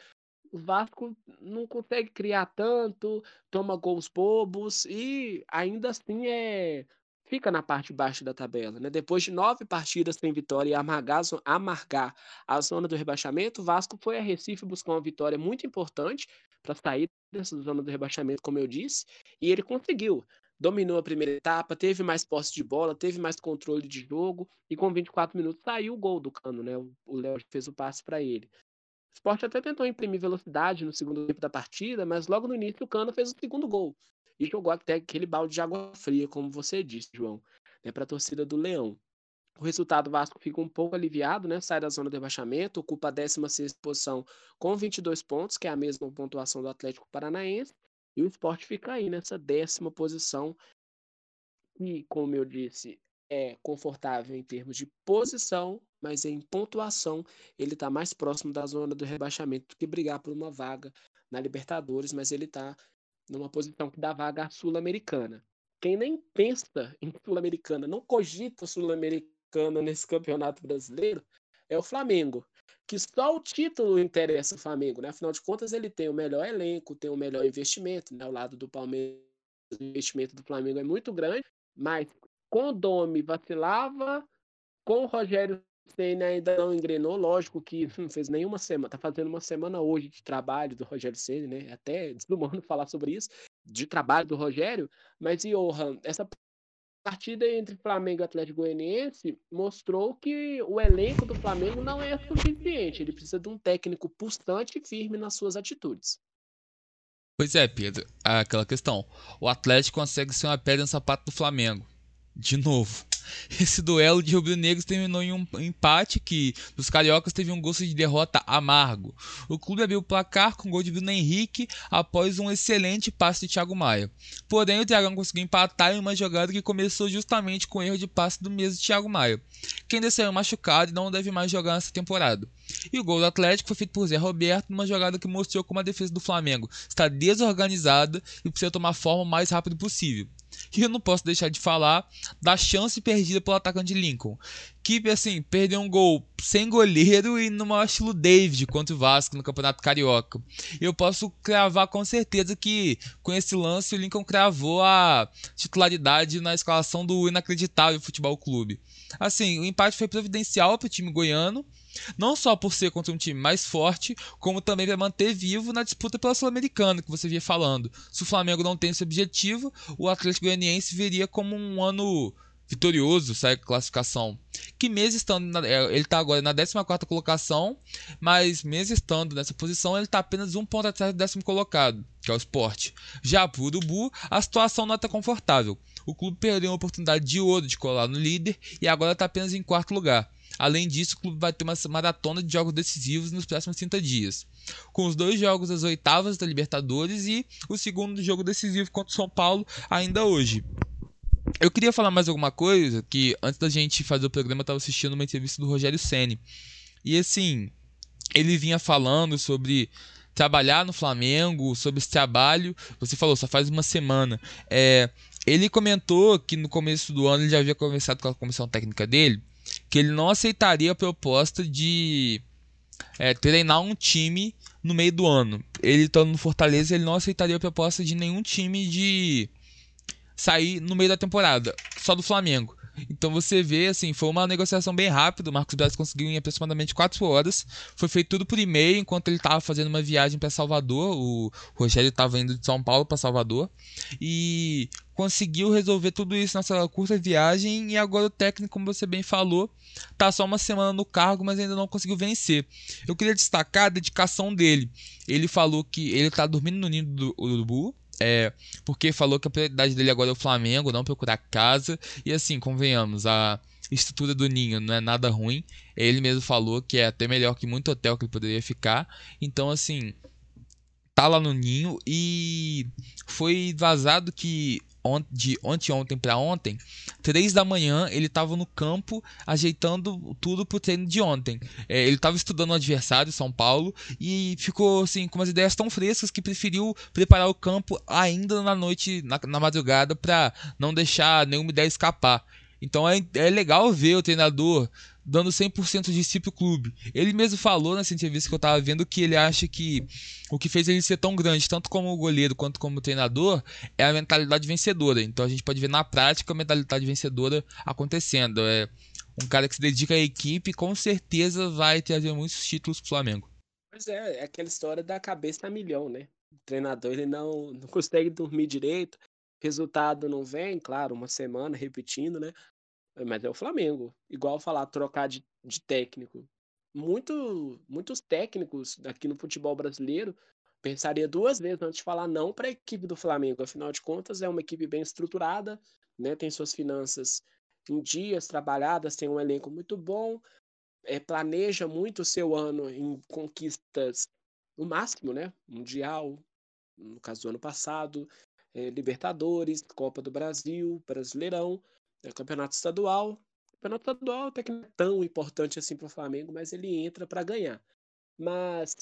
o Vasco não consegue criar tanto, toma gols bobos e ainda assim é fica na parte baixa da tabela. Né? Depois de nove partidas sem vitória e amargar, amargar a zona do rebaixamento, o Vasco foi a Recife buscar uma vitória muito importante para sair dessa zona do rebaixamento, como eu disse, e ele conseguiu dominou a primeira etapa, teve mais posse de bola, teve mais controle de jogo e com 24 minutos saiu o gol do Cano, né? O Léo fez o passe para ele. O Sport até tentou imprimir velocidade no segundo tempo da partida, mas logo no início o Cano fez o segundo gol e jogou até aquele balde de água fria, como você disse, João, né, para a torcida do Leão. O resultado, o Vasco fica um pouco aliviado, né? Sai da zona de rebaixamento, ocupa a 16 posição com 22 pontos, que é a mesma pontuação do Atlético Paranaense, e o esporte fica aí nessa décima posição, que, como eu disse, é confortável em termos de posição, mas em pontuação ele está mais próximo da zona do rebaixamento do que brigar por uma vaga na Libertadores, mas ele está numa posição que dá vaga à Sul-Americana. Quem nem pensa em Sul-Americana, não cogita Sul-Americana nesse campeonato brasileiro, é o Flamengo que só o título interessa o Flamengo, né? Afinal de contas, ele tem o melhor elenco, tem o melhor investimento, né? Ao lado do Palmeiras, o investimento do Flamengo é muito grande, mas com o Domi vacilava, com o Rogério Senna ainda não engrenou, lógico que (laughs) não fez nenhuma semana, tá fazendo uma semana hoje de trabalho do Rogério Senna, né? Até desumano (laughs) falar sobre isso, de trabalho do Rogério, mas Johan, essa partida entre Flamengo e Atlético Goianiense mostrou que o elenco do Flamengo não é suficiente. Ele precisa de um técnico pulsante e firme nas suas atitudes. Pois é, Pedro, aquela questão. O Atlético consegue ser uma pedra no sapato do Flamengo. De novo. (laughs) Esse duelo de rubro-negros terminou em um empate que dos cariocas teve um gosto de derrota amargo. O clube abriu o placar com gol de Bruno Henrique após um excelente passe de Thiago Maia. Porém, o Dragão conseguiu empatar em uma jogada que começou justamente com o erro de passe do mesmo Thiago Maia, que ainda saiu machucado e não deve mais jogar nessa temporada. E o gol do Atlético foi feito por Zé Roberto numa jogada que mostrou como a defesa do Flamengo está desorganizada e precisa tomar forma o mais rápido possível. E eu não posso deixar de falar da chance perdida pelo atacante Lincoln. Que, assim, perdeu um gol sem goleiro e no maior estilo David contra o Vasco no Campeonato Carioca. Eu posso cravar com certeza que com esse lance o Lincoln cravou a titularidade na escalação do inacreditável Futebol Clube. Assim, o empate foi providencial para o time goiano não só por ser contra um time mais forte, como também para manter vivo na disputa pela Sul-Americana, que você via falando. Se o Flamengo não tem esse objetivo, o Atlético Goianiense viria como um ano vitorioso, sai classificação. Que mesmo estando, na, é, ele está agora na 14 colocação, mas mesmo estando nessa posição, ele está apenas um ponto atrás do décimo colocado, que é o Sport. Já para o Urubu, a situação não está confortável. O clube perdeu uma oportunidade de ouro de colar no líder e agora está apenas em quarto lugar. Além disso, o clube vai ter uma maratona de jogos decisivos nos próximos 30 dias, com os dois jogos das oitavas da Libertadores e o segundo jogo decisivo contra o São Paulo ainda hoje. Eu queria falar mais alguma coisa que antes da gente fazer o programa eu estava assistindo uma entrevista do Rogério Ceni e assim ele vinha falando sobre trabalhar no Flamengo, sobre esse trabalho. Você falou só faz uma semana. É, ele comentou que no começo do ano ele já havia conversado com a comissão técnica dele que ele não aceitaria a proposta de é, treinar um time no meio do ano. Ele estando no Fortaleza, ele não aceitaria a proposta de nenhum time de sair no meio da temporada, só do Flamengo. Então você vê, assim, foi uma negociação bem rápida. O Marcos Braz conseguiu em aproximadamente 4 horas. Foi feito tudo por e-mail enquanto ele estava fazendo uma viagem para Salvador. O Rogério estava indo de São Paulo para Salvador. E conseguiu resolver tudo isso nessa curta viagem. E agora o técnico, como você bem falou, tá só uma semana no cargo, mas ainda não conseguiu vencer. Eu queria destacar a dedicação dele. Ele falou que ele está dormindo no ninho do urubu é, porque falou que a prioridade dele agora é o Flamengo, não procurar casa. E assim, convenhamos, a estrutura do ninho não é nada ruim. Ele mesmo falou que é até melhor que muito hotel que ele poderia ficar. Então, assim, tá lá no ninho e foi vazado que de ontem para ontem, três da manhã, ele estava no campo ajeitando tudo pro treino de ontem. É, ele estava estudando o adversário, São Paulo, e ficou assim com umas ideias tão frescas que preferiu preparar o campo ainda na noite, na, na madrugada, para não deixar nenhuma ideia escapar. Então é, é legal ver o treinador dando 100% de si pro clube. Ele mesmo falou nessa entrevista que eu tava vendo que ele acha que o que fez ele ser tão grande, tanto como goleiro quanto como treinador, é a mentalidade vencedora. Então a gente pode ver na prática a mentalidade vencedora acontecendo. É um cara que se dedica à equipe com certeza vai trazer muitos títulos pro Flamengo. Pois é, é aquela história da cabeça a milhão, né? O treinador ele não, não consegue dormir direito, resultado não vem, claro, uma semana repetindo, né? Mas é o Flamengo. Igual falar, trocar de, de técnico. Muito, muitos técnicos aqui no futebol brasileiro pensaria duas vezes antes de falar não para a equipe do Flamengo. Afinal de contas, é uma equipe bem estruturada, né? tem suas finanças em dias trabalhadas, tem um elenco muito bom, é, planeja muito o seu ano em conquistas no máximo, né? Mundial, no caso do ano passado, é, Libertadores, Copa do Brasil, Brasileirão. É campeonato estadual. campeonato estadual até que não é tão importante assim para o Flamengo, mas ele entra para ganhar. Mas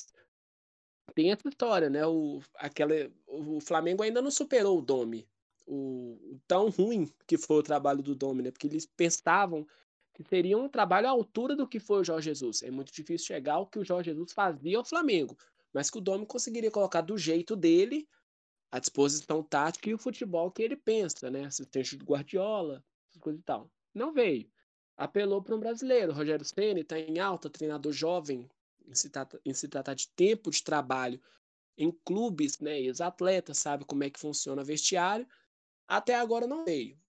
tem essa história, né? O, aquela, o Flamengo ainda não superou o Domi. O, o tão ruim que foi o trabalho do Domi, né? Porque eles pensavam que seria um trabalho à altura do que foi o Jorge Jesus. É muito difícil chegar ao que o Jorge Jesus fazia ao Flamengo, mas que o Domi conseguiria colocar do jeito dele a disposição tática e o futebol que ele pensa, né? Assistente do Guardiola, coisa e tal. Não veio. Apelou para um brasileiro. Rogério Ceni está em alta, treinador jovem, em se, tratar, em se tratar de tempo de trabalho em clubes, né? Ex-atletas, sabe como é que funciona vestiário. Até agora não veio.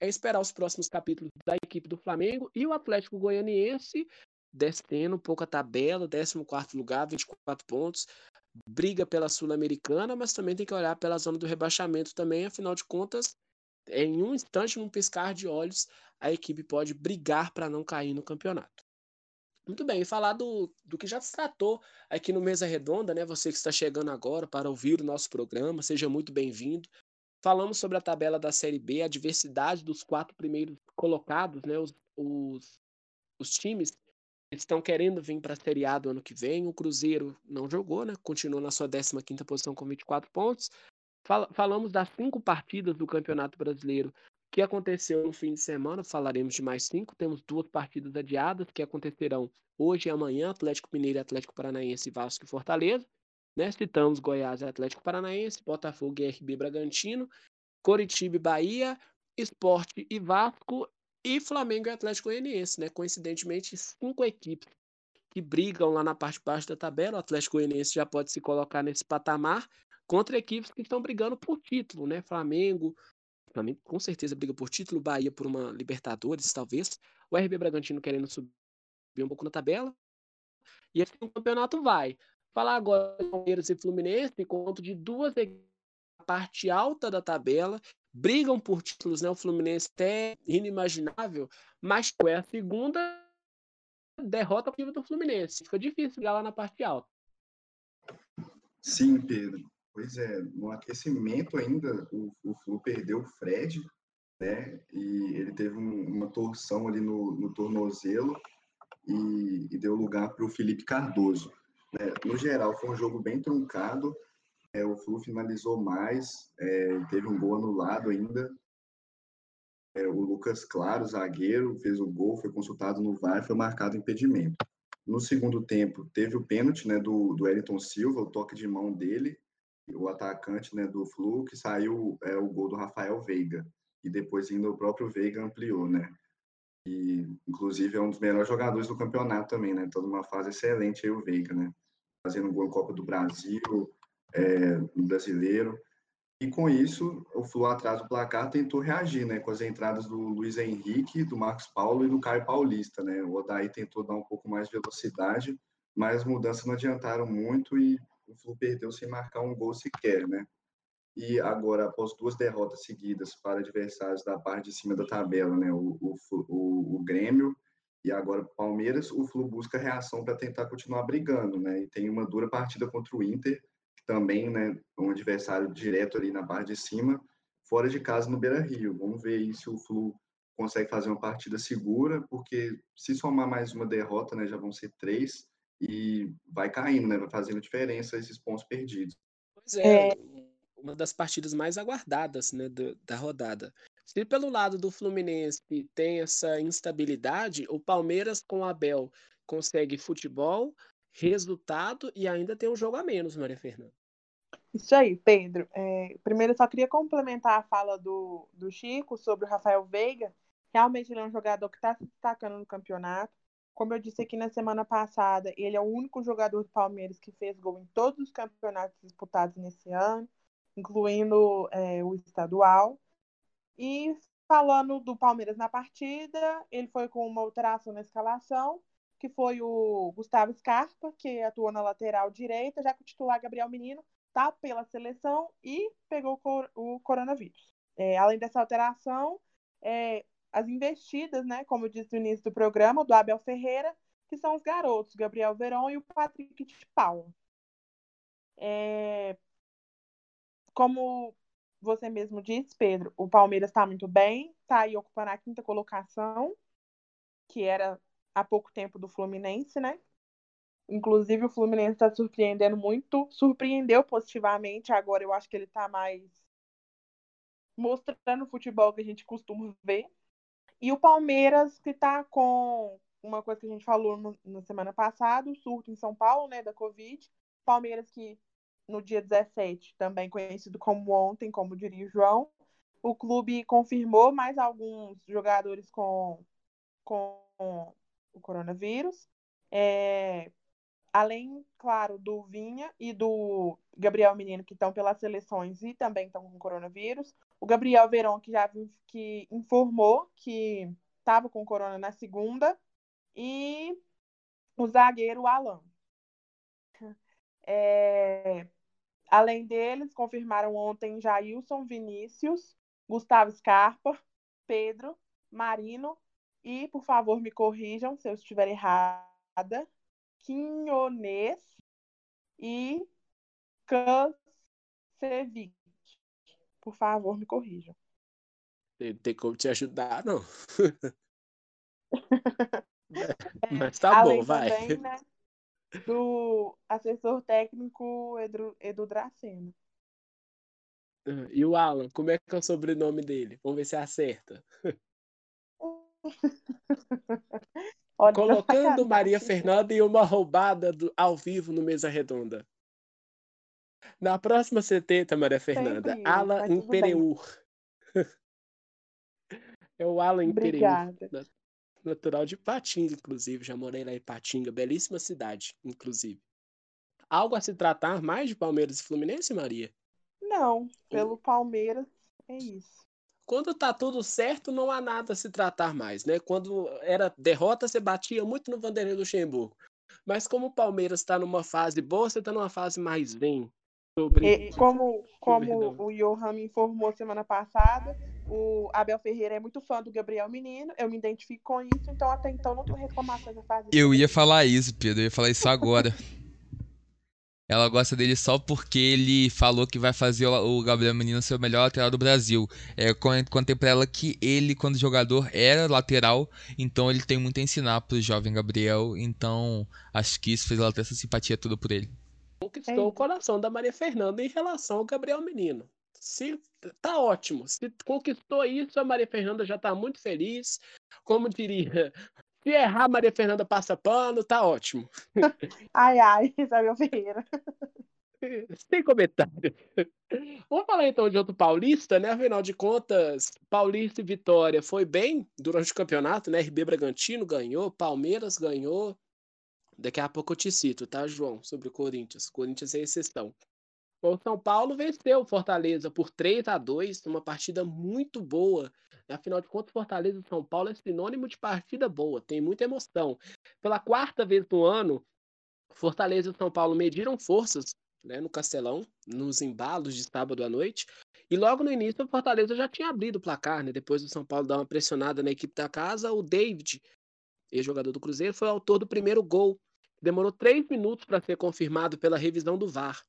É esperar os próximos capítulos da equipe do Flamengo e o Atlético Goianiense descendo um pouco a tabela, 14 lugar, 24 pontos, briga pela Sul-Americana, mas também tem que olhar pela zona do rebaixamento também, afinal de contas, em um instante, num piscar de olhos, a equipe pode brigar para não cair no campeonato. Muito bem, e falar do, do que já se tratou aqui no Mesa Redonda, né? Você que está chegando agora para ouvir o nosso programa, seja muito bem-vindo. Falamos sobre a tabela da Série B, a diversidade dos quatro primeiros colocados, né? Os, os, os times estão querendo vir para a Série A do ano que vem. O Cruzeiro não jogou, né? Continua na sua 15ª posição com 24 pontos. Fal falamos das cinco partidas do Campeonato Brasileiro que aconteceu no fim de semana, falaremos de mais cinco. Temos duas partidas adiadas que acontecerão hoje e amanhã: Atlético Mineiro, Atlético Paranaense, Vasco e Fortaleza. Né? Citamos Goiás e Atlético Paranaense, Botafogo e RB Bragantino, Coritiba e Bahia, Esporte e Vasco e Flamengo e Atlético Goianiense. Né? Coincidentemente, cinco equipes que brigam lá na parte de baixo da tabela. O Atlético Goianiense já pode se colocar nesse patamar contra equipes que estão brigando por título, né? Flamengo, Flamengo com certeza briga por título, Bahia por uma Libertadores, talvez. O RB Bragantino querendo subir um pouco na tabela. E assim o campeonato vai. Falar agora Palmeiras e Fluminense, conto de duas equipes parte alta da tabela, brigam por títulos, né? O Fluminense até inimaginável, mas é a segunda derrota do Fluminense. Fica difícil brigar lá na parte alta. Sim, Pedro. Pois é, no aquecimento ainda, o, o Flu perdeu o Fred, né? E ele teve um, uma torção ali no, no tornozelo e, e, deu lugar para o Felipe Cardoso. Né? No geral, foi um jogo bem truncado. É, o Flu finalizou mais, é, teve um gol anulado ainda. É, o Lucas Claro, zagueiro, fez o gol, foi consultado no VAR, foi marcado impedimento. No segundo tempo, teve o pênalti né, do, do Elton Silva, o toque de mão dele, o atacante né, do Flu, que saiu é, o gol do Rafael Veiga. E depois ainda o próprio Veiga ampliou, né? E, inclusive, é um dos melhores jogadores do campeonato também, né? Toda uma fase excelente aí o Veiga, né? Fazendo gol em Copa do Brasil, é, no Brasileiro. E com isso, o Flu atrás do placar tentou reagir, né? Com as entradas do Luiz Henrique, do Marcos Paulo e do Caio Paulista, né? O Odaí tentou dar um pouco mais de velocidade, mas as mudanças não adiantaram muito e o Flu perdeu sem marcar um gol sequer, né? e agora, após duas derrotas seguidas para adversários da parte de cima da tabela, né, o, o, o, o Grêmio e agora o Palmeiras, o Flu busca reação para tentar continuar brigando, né, e tem uma dura partida contra o Inter, que também, né, um adversário direto ali na parte de cima, fora de casa no Beira-Rio. Vamos ver aí se o Flu consegue fazer uma partida segura, porque se somar mais uma derrota, né, já vão ser três, e vai caindo, né, vai fazendo diferença esses pontos perdidos. Pois é, é uma das partidas mais aguardadas né, do, da rodada. Se pelo lado do Fluminense tem essa instabilidade, o Palmeiras com o Abel consegue futebol, resultado e ainda tem um jogo a menos, Maria Fernanda. Isso aí, Pedro. É, primeiro, eu só queria complementar a fala do, do Chico sobre o Rafael Veiga. Realmente, ele é um jogador que está se destacando no campeonato. Como eu disse aqui na semana passada, ele é o único jogador do Palmeiras que fez gol em todos os campeonatos disputados nesse ano incluindo é, o estadual. E falando do Palmeiras na partida, ele foi com uma alteração na escalação, que foi o Gustavo Scarpa, que atuou na lateral direita, já que o titular Gabriel Menino está pela seleção e pegou o coronavírus. É, além dessa alteração, é, as investidas, né, como disse no início do programa, do Abel Ferreira, que são os garotos, Gabriel Veron e o Patrick de Paula. É, como você mesmo disse, Pedro, o Palmeiras está muito bem, está aí ocupando a quinta colocação, que era há pouco tempo do Fluminense, né? Inclusive, o Fluminense está surpreendendo muito, surpreendeu positivamente. Agora, eu acho que ele está mais mostrando o futebol que a gente costuma ver. E o Palmeiras, que está com uma coisa que a gente falou no, na semana passada, o surto em São Paulo, né, da Covid. Palmeiras que no dia 17, também conhecido como ontem, como diria o João, o clube confirmou mais alguns jogadores com, com o coronavírus. É, além, claro, do Vinha e do Gabriel Menino, que estão pelas seleções e também estão com coronavírus. O Gabriel Verón, que já que informou que estava com corona na segunda. E o zagueiro Alan. (laughs) É, Além deles, confirmaram ontem Jailson Vinícius, Gustavo Scarpa, Pedro, Marino e, por favor, me corrijam se eu estiver errada, Quinhones e Kancevic. Por favor, me corrijam. Não tem como te ajudar, não. (laughs) Mas tá bom, vai. Também, né, do assessor técnico Edu, Edu Dracena. E o Alan, como é que é o sobrenome dele? Vamos ver se acerta. (laughs) Olha, Colocando Maria Fernanda em uma roubada do, ao vivo no Mesa Redonda. Na próxima 70, Maria Fernanda, Sempre, Impereur. (laughs) é o Alan Impereur natural de Patinga, inclusive. Já morei lá em Patinga, belíssima cidade, inclusive. Algo a se tratar mais de Palmeiras e Fluminense, Maria? Não, pelo Palmeiras é isso. Quando tá tudo certo, não há nada a se tratar mais, né? Quando era derrota, você batia muito no Vanderlei Luxemburgo. Mas como o Palmeiras está numa fase boa, você está numa fase mais bem. Sobre... E como como o Johan me informou semana passada, o Abel Ferreira é muito fã do Gabriel Menino, eu me identifico com isso, então até então não tenho reclamações a fazer. Eu ia falar isso, Pedro, eu ia falar isso agora. (laughs) Ela gosta dele só porque ele falou que vai fazer o Gabriel Menino ser o melhor lateral do Brasil. É, contei pra ela que ele, quando jogador, era lateral, então ele tem muito a ensinar pro jovem Gabriel. Então, acho que isso fez ela ter essa simpatia toda por ele. Conquistou é. o coração da Maria Fernanda em relação ao Gabriel Menino. Se tá ótimo. Se conquistou isso, a Maria Fernanda já tá muito feliz. Como diria, se errar, Maria Fernanda passa pano, tá ótimo. (laughs) ai, ai, Isabel Ferreira. (laughs) Sem comentário. Vamos falar então de outro paulista, né? Afinal de contas, Paulista e Vitória foi bem durante o campeonato, né? RB Bragantino ganhou, Palmeiras ganhou. Daqui a pouco eu te cito, tá, João? Sobre o Corinthians. Corinthians é exceção. O São Paulo venceu o Fortaleza por 3 a 2 uma partida muito boa. Afinal de contas, Fortaleza e São Paulo é sinônimo de partida boa, tem muita emoção. Pela quarta vez no ano, Fortaleza e São Paulo mediram forças né, no Castelão, nos embalos de sábado à noite. E logo no início, o Fortaleza já tinha abrido o placar, né? Depois do São Paulo dar uma pressionada na equipe da casa, o David, ex-jogador do Cruzeiro, foi autor do primeiro gol. Demorou três minutos para ser confirmado pela revisão do VAR.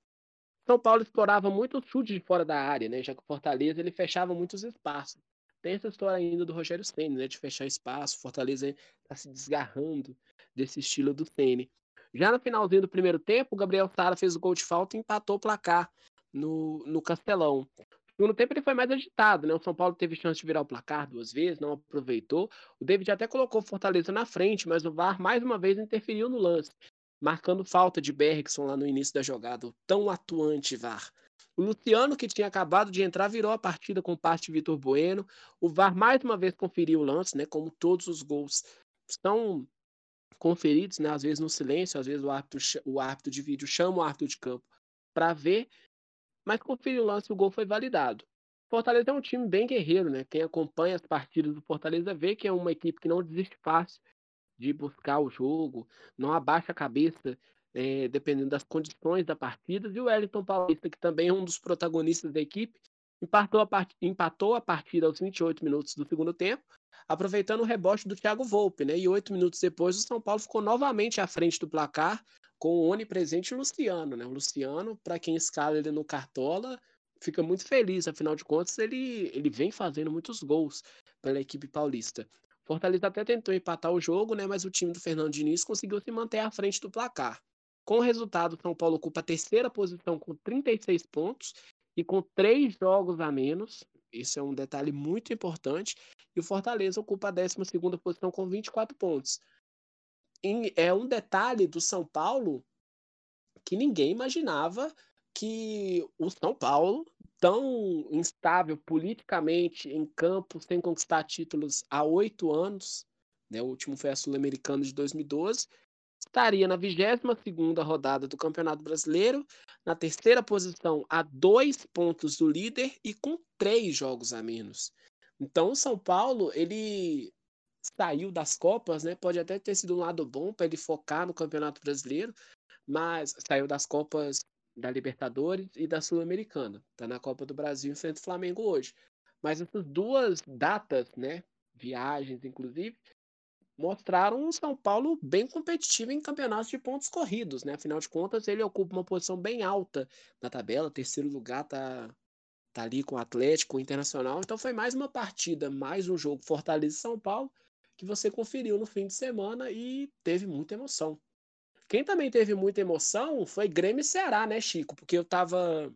São Paulo explorava muito o chute de fora da área, né? Já que o Fortaleza ele fechava muitos espaços. Tem essa história ainda do Rogério Ceni, né? De fechar espaço. Fortaleza está se desgarrando desse estilo do Ceni. Já no finalzinho do primeiro tempo, o Gabriel Sara fez o gol de falta e empatou o placar no, no Castelão. No segundo tempo ele foi mais agitado, né? O São Paulo teve chance de virar o placar duas vezes, não aproveitou. O David até colocou Fortaleza na frente, mas o VAR mais uma vez interferiu no lance, marcando falta de Bergson lá no início da jogada, o tão atuante VAR. O Luciano, que tinha acabado de entrar, virou a partida com passe de Vitor Bueno. O VAR mais uma vez conferiu o lance, né? Como todos os gols são conferidos, né? Às vezes no silêncio, às vezes o árbitro, o árbitro de vídeo chama o árbitro de campo para ver, mas conferiu o lance, o gol foi validado. Fortaleza é um time bem guerreiro, né? Quem acompanha as partidas do Fortaleza vê que é uma equipe que não desiste fácil de buscar o jogo, não abaixa a cabeça é, dependendo das condições da partida. E o Wellington Paulista, que também é um dos protagonistas da equipe, empatou a, part... empatou a partida aos 28 minutos do segundo tempo, aproveitando o rebote do Thiago Volpe, né? E oito minutos depois, o São Paulo ficou novamente à frente do placar com o onipresente Luciano, né? O Luciano, para quem escala ele no Cartola, fica muito feliz, afinal de contas, ele, ele vem fazendo muitos gols pela equipe paulista. Fortaleza até tentou empatar o jogo, né? Mas o time do Fernando Diniz conseguiu se manter à frente do placar. Com o resultado, São Paulo ocupa a terceira posição com 36 pontos e com três jogos a menos. Isso é um detalhe muito importante. E o Fortaleza ocupa a 12 posição com 24 pontos. E é um detalhe do São Paulo que ninguém imaginava que o São Paulo, tão instável politicamente em campo, sem conquistar títulos há oito anos, né, o último foi a Sul-Americana de 2012, estaria na 22ª rodada do Campeonato Brasileiro, na terceira posição a dois pontos do líder e com três jogos a menos. Então o São Paulo, ele saiu das Copas, né? Pode até ter sido um lado bom para ele focar no Campeonato Brasileiro, mas saiu das Copas da Libertadores e da Sul-Americana. Está na Copa do Brasil em frente ao Flamengo hoje. Mas essas duas datas, né? Viagens, inclusive, mostraram um São Paulo bem competitivo em campeonatos de pontos corridos, né? Afinal de contas, ele ocupa uma posição bem alta na tabela, terceiro lugar tá, tá ali com o Atlético, o Internacional. Então foi mais uma partida, mais um jogo Fortaleza São Paulo que você conferiu no fim de semana e teve muita emoção. Quem também teve muita emoção foi Grêmio e Ceará, né, Chico? Porque eu tava,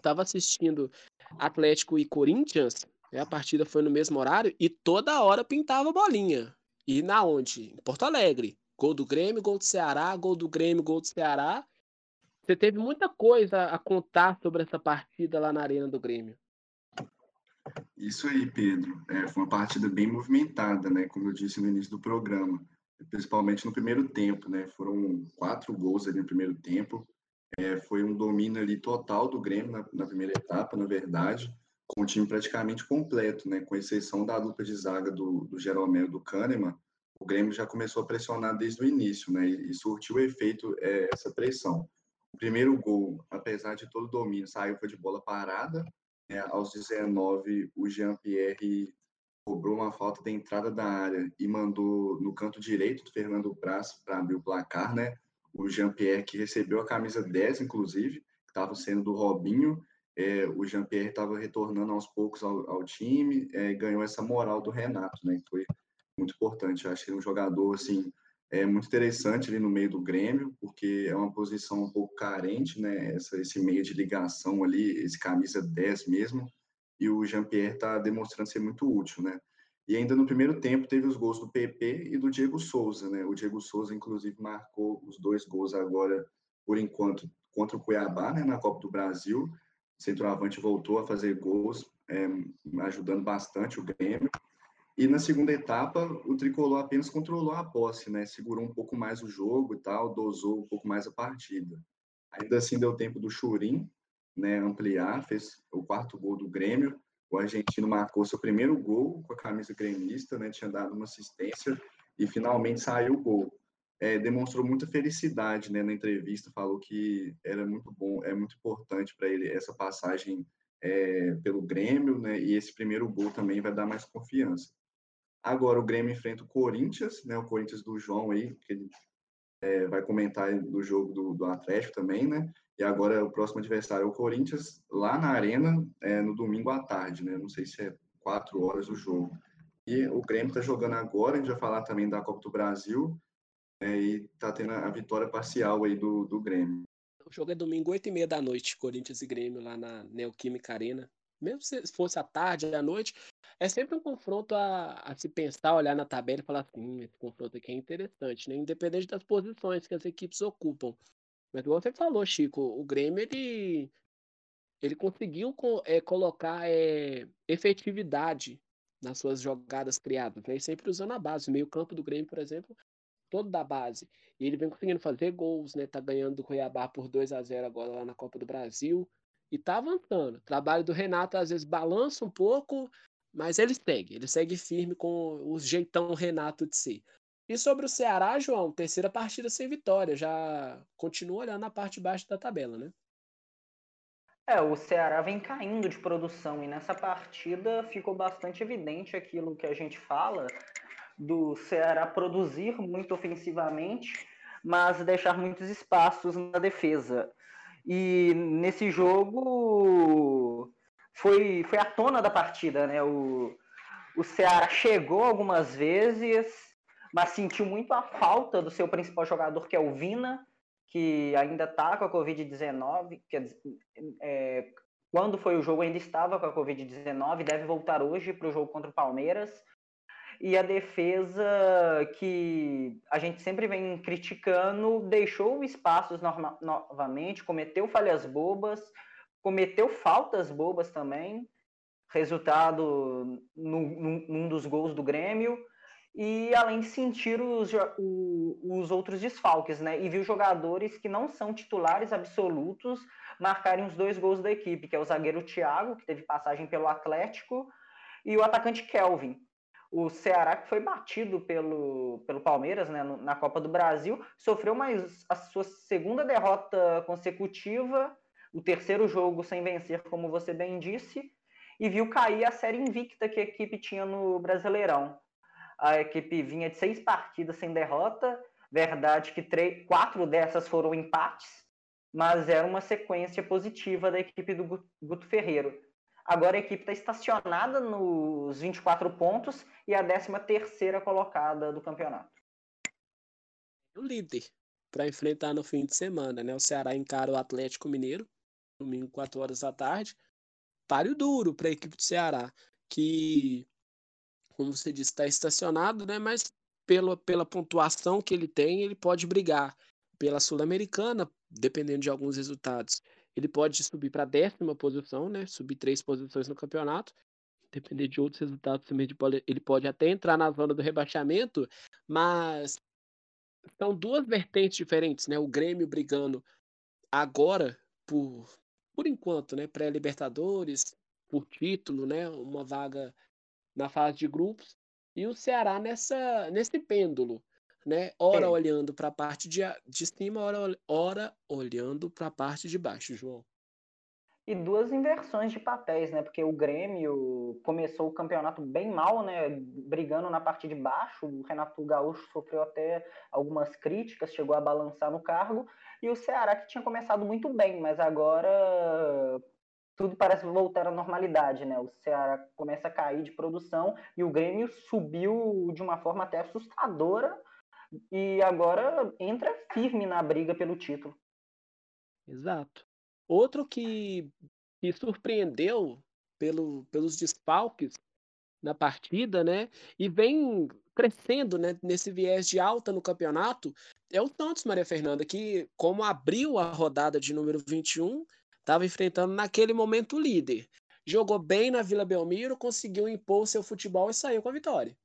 tava assistindo Atlético e Corinthians, né? a partida foi no mesmo horário e toda hora pintava bolinha. E na onde? Em Porto Alegre. Gol do Grêmio, gol do Ceará, gol do Grêmio, gol do Ceará. Você teve muita coisa a contar sobre essa partida lá na Arena do Grêmio. Isso aí, Pedro. É, foi uma partida bem movimentada, né? Como eu disse no início do programa, principalmente no primeiro tempo, né? Foram quatro gols ali no primeiro tempo. É, foi um domínio ali total do Grêmio na, na, primeira etapa, na verdade, com o time praticamente completo, né? Com exceção da dupla de zaga do, do Jeromel e do Kahneman, o Grêmio já começou a pressionar desde o início, né? E, e surtiu efeito é, essa pressão. O primeiro gol, apesar de todo o domínio, saiu foi de bola parada, é, aos 19, o Jean-Pierre cobrou uma falta da entrada da área e mandou no canto direito do Fernando Praz para abrir o placar, né? O Jean-Pierre, que recebeu a camisa 10, inclusive, que estava sendo do Robinho. É, o Jean-Pierre estava retornando aos poucos ao, ao time, é, ganhou essa moral do Renato, né? Foi muito importante. Eu é um jogador, assim, é muito interessante ali no meio do Grêmio, porque é uma posição um pouco carente, né? Essa, esse meio de ligação ali, esse camisa 10 mesmo, e o Jean-Pierre está demonstrando ser muito útil, né? E ainda no primeiro tempo teve os gols do PP e do Diego Souza, né? O Diego Souza, inclusive, marcou os dois gols agora, por enquanto, contra o Cuiabá, né? Na Copa do Brasil. O centroavante voltou a fazer gols, é, ajudando bastante o Grêmio. E na segunda etapa, o Tricolor apenas controlou a posse, né? Segurou um pouco mais o jogo e tal, dosou um pouco mais a partida. Ainda assim deu tempo do Churim, né, ampliar, fez o quarto gol do Grêmio. O argentino marcou seu primeiro gol com a camisa gremista, né? Tinha dado uma assistência e finalmente saiu o gol. é, demonstrou muita felicidade né, na entrevista, falou que era muito bom, é muito importante para ele essa passagem é, pelo Grêmio, né, e esse primeiro gol também vai dar mais confiança. Agora o Grêmio enfrenta o Corinthians, né, o Corinthians do João aí, que ele é, vai comentar do jogo do, do, Atlético também, né, e agora o próximo adversário é o Corinthians, lá na Arena, é, no domingo à tarde, né, não sei se é quatro horas o jogo. E o Grêmio está jogando agora, a gente vai falar também da Copa do Brasil, é, e está tendo a vitória parcial aí do, do Grêmio. O jogo é domingo, 8 e meia da noite, Corinthians e Grêmio, lá na Neoquímica Arena. Mesmo se fosse à tarde, à noite, é sempre um confronto a, a se pensar, olhar na tabela e falar assim, esse confronto aqui é interessante, né? Independente das posições que as equipes ocupam. Mas igual você falou, Chico, o Grêmio, ele, ele conseguiu é, colocar é, efetividade nas suas jogadas criadas, né? sempre usando a base. O meio campo do Grêmio, por exemplo, todo da base. E ele vem conseguindo fazer gols, né? Tá ganhando do Cuiabá por 2 a 0 agora lá na Copa do Brasil. E tá avançando. O trabalho do Renato às vezes balança um pouco, mas ele segue. Ele segue firme com o jeitão Renato de si. E sobre o Ceará, João, terceira partida sem vitória. Já continua olhando na parte de baixo da tabela, né? É, o Ceará vem caindo de produção e nessa partida ficou bastante evidente aquilo que a gente fala do Ceará produzir muito ofensivamente, mas deixar muitos espaços na defesa. E nesse jogo foi, foi a tona da partida, né? O, o Ceará chegou algumas vezes, mas sentiu muito a falta do seu principal jogador, que é o Vina, que ainda está com a Covid-19, é, quando foi o jogo ainda estava com a Covid-19, deve voltar hoje para o jogo contra o Palmeiras. E a defesa que a gente sempre vem criticando deixou espaços novamente, cometeu falhas bobas, cometeu faltas bobas também, resultado num, num dos gols do Grêmio e além de sentir os, os outros desfalques, né? E viu jogadores que não são titulares absolutos marcarem os dois gols da equipe, que é o zagueiro Thiago, que teve passagem pelo Atlético, e o atacante Kelvin. O Ceará, que foi batido pelo, pelo Palmeiras né, na Copa do Brasil, sofreu mais a sua segunda derrota consecutiva, o terceiro jogo sem vencer, como você bem disse, e viu cair a série invicta que a equipe tinha no Brasileirão a equipe vinha de seis partidas sem derrota. Verdade que três, quatro dessas foram empates, mas era uma sequência positiva da equipe do Guto Ferreiro. Agora a equipe está estacionada nos 24 pontos e a 13 terceira colocada do campeonato. O líder para enfrentar no fim de semana, né? O Ceará encara o Atlético Mineiro, domingo 4 horas da tarde. Páreo duro para a equipe do Ceará, que como você disse, está estacionado, né? Mas pela, pela pontuação que ele tem, ele pode brigar pela Sul-Americana, dependendo de alguns resultados. Ele pode subir para a décima posição, né? Subir três posições no campeonato. Depender de outros resultados ele pode até entrar na zona do rebaixamento, mas são duas vertentes diferentes, né? O Grêmio brigando agora por, por enquanto, né? Pré-Libertadores, por título, né? Uma vaga na fase de grupos, e o Ceará nessa, nesse pêndulo, né? Ora é. olhando para a parte de, de cima, ora, ora olhando para a parte de baixo, João. E duas inversões de papéis, né? Porque o Grêmio começou o campeonato bem mal, né? Brigando na parte de baixo. O Renato Gaúcho sofreu até algumas críticas, chegou a balançar no cargo. E o Ceará que tinha começado muito bem, mas agora tudo parece voltar à normalidade, né? O Ceará começa a cair de produção e o Grêmio subiu de uma forma até assustadora e agora entra firme na briga pelo título. Exato. Outro que, que surpreendeu pelo, pelos desfalques na partida, né? E vem crescendo né, nesse viés de alta no campeonato, é o Santos, Maria Fernanda, que, como abriu a rodada de número 21, estava enfrentando naquele momento o líder. Jogou bem na Vila Belmiro, conseguiu impor seu futebol e saiu com a vitória.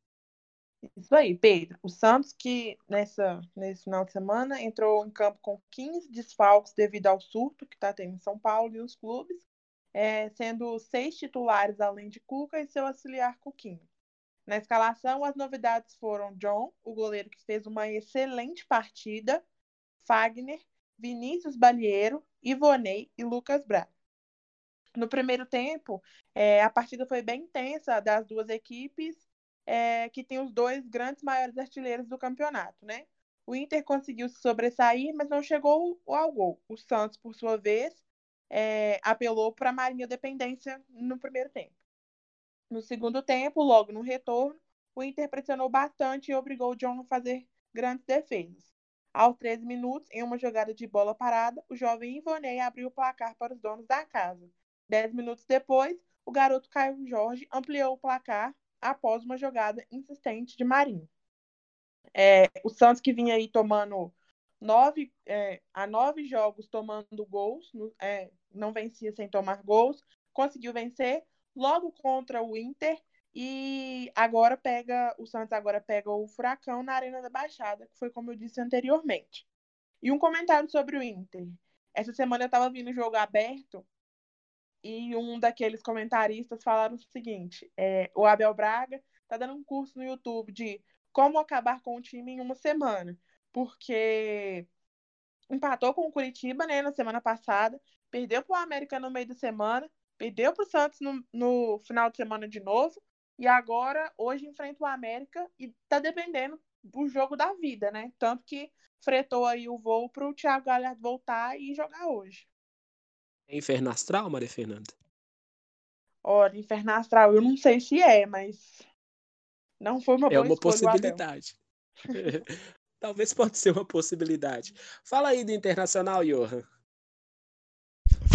Isso aí, Pedro. O Santos, que nessa, nesse final de semana entrou em campo com 15 desfalques devido ao surto que está tendo em São Paulo e os clubes, é, sendo seis titulares além de Cuca e seu auxiliar Cuquinho. Na escalação, as novidades foram John, o goleiro que fez uma excelente partida, Fagner, Vinícius Balieiro, Ivonei e Lucas Braga. No primeiro tempo, é, a partida foi bem intensa das duas equipes, é, que tem os dois grandes maiores artilheiros do campeonato, né? O Inter conseguiu se sobressair, mas não chegou ao gol. O Santos, por sua vez, é, apelou para a Marinha Dependência no primeiro tempo. No segundo tempo, logo no retorno, o Inter pressionou bastante e obrigou o John a fazer grandes defesas. Aos 13 minutos, em uma jogada de bola parada, o jovem Ivonei abriu o placar para os donos da casa. Dez minutos depois, o garoto Caio Jorge ampliou o placar após uma jogada insistente de Marinho. É, o Santos que vinha aí tomando nove, é, a nove jogos tomando gols, é, não vencia sem tomar gols, conseguiu vencer logo contra o Inter e agora pega o Santos agora pega o Furacão na Arena da Baixada, que foi como eu disse anteriormente. E um comentário sobre o Inter. Essa semana eu estava vindo jogo aberto e um daqueles comentaristas falaram o seguinte: é, o Abel Braga está dando um curso no YouTube de como acabar com o time em uma semana, porque empatou com o Curitiba né, na semana passada, perdeu para o América no meio da semana, perdeu para o Santos no, no final de semana de novo, e agora, hoje, enfrenta o América e está dependendo do jogo da vida, né? Tanto que fretou aí o voo para o Thiago Galhardo voltar e jogar hoje. É Inferno Astral, Maria Fernanda? Olha, Inferno Astral, eu não sei se é, mas não foi uma é É uma possibilidade. (laughs) Talvez pode ser uma possibilidade. Fala aí do Internacional, Johan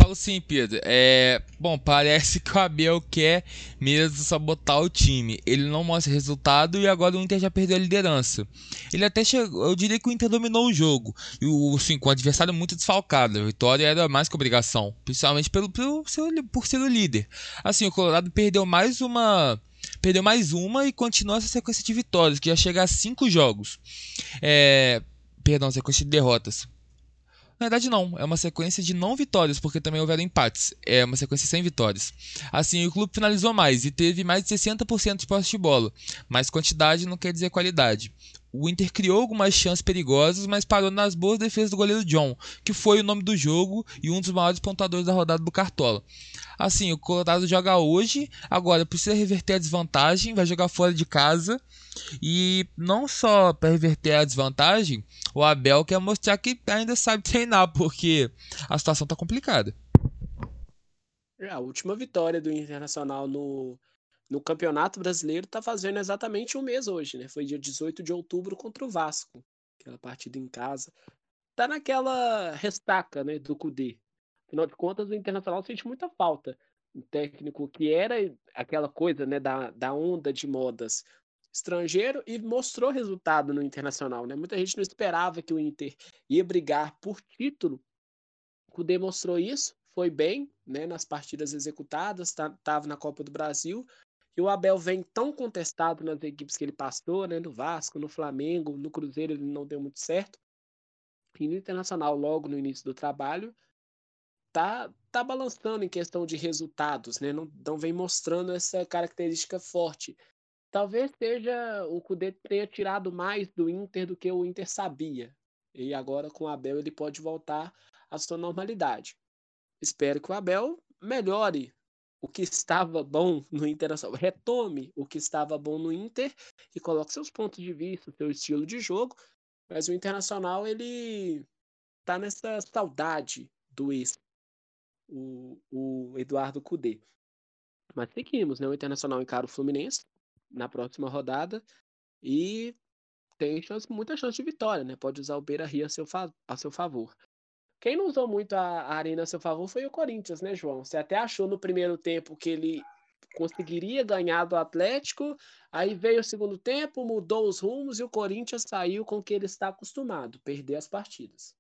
falo sim, Pedro. É, bom, parece que o Abel quer mesmo sabotar o time. Ele não mostra resultado e agora o Inter já perdeu a liderança. Ele até chegou, eu diria que o Inter dominou o jogo. E o, assim, com o adversário muito desfalcado. A vitória era mais que obrigação, principalmente pelo, pelo, por ser o líder. Assim, o Colorado perdeu mais uma perdeu mais uma e continua essa sequência de vitórias, que já chega a cinco jogos. É, perdão, sequência de derrotas. Na verdade, não. É uma sequência de não vitórias, porque também houveram empates. É uma sequência sem vitórias. Assim, o clube finalizou mais e teve mais de 60% de posse de bola. Mas quantidade não quer dizer qualidade. O Inter criou algumas chances perigosas, mas parou nas boas defesas do goleiro John, que foi o nome do jogo e um dos maiores pontuadores da rodada do Cartola. Assim, o Colorado joga hoje, agora precisa reverter a desvantagem, vai jogar fora de casa. E não só para reverter a desvantagem, o Abel quer mostrar que ainda sabe (laughs) treinar, porque a situação está complicada. É, a última vitória do Internacional no, no Campeonato Brasileiro está fazendo exatamente um mês hoje, né? Foi dia 18 de outubro contra o Vasco, aquela partida em casa. Tá naquela restaca, né, do Cudê. Afinal de contas, o Internacional sente muita falta. Um técnico que era aquela coisa, né, da, da onda de modas estrangeiro e mostrou resultado no Internacional, né? Muita gente não esperava que o Inter ia brigar por título. O demonstrou isso, foi bem, né, nas partidas executadas, estava tá, na Copa do Brasil. E o Abel vem tão contestado nas equipes que ele passou, né, no Vasco, no Flamengo, no Cruzeiro ele não deu muito certo. E no Internacional, logo no início do trabalho, tá, tá balançando em questão de resultados, né? Não, não vem mostrando essa característica forte talvez seja o Cudê tenha tirado mais do Inter do que o Inter sabia. E agora com o Abel ele pode voltar à sua normalidade. Espero que o Abel melhore o que estava bom no Internacional, retome o que estava bom no Inter e coloque seus pontos de vista, seu estilo de jogo. Mas o Internacional ele tá nessa saudade do ex, o, o Eduardo Cudê. Mas seguimos, né? O Internacional encara o Fluminense na próxima rodada e tem chance, muita chance de vitória, né? Pode usar o Beira Rio a seu, a seu favor. Quem não usou muito a, a Arena a seu favor foi o Corinthians, né, João? Você até achou no primeiro tempo que ele conseguiria ganhar do Atlético, aí veio o segundo tempo, mudou os rumos e o Corinthians saiu com o que ele está acostumado, perder as partidas.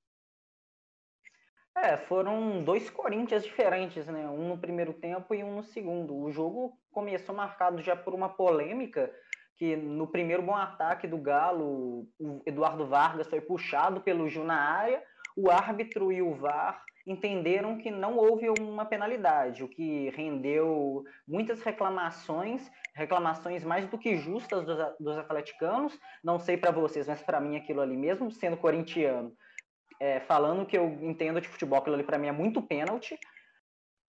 É, foram dois Corinthians diferentes, né? Um no primeiro tempo e um no segundo. O jogo começou marcado já por uma polêmica que no primeiro bom ataque do Galo, o Eduardo Vargas foi puxado pelo Ju na área, o árbitro e o VAR entenderam que não houve uma penalidade, o que rendeu muitas reclamações, reclamações mais do que justas dos, dos atleticanos. Não sei para vocês, mas para mim aquilo ali, mesmo sendo corintiano, é, falando que eu entendo de futebol, aquilo ali para mim é muito pênalti.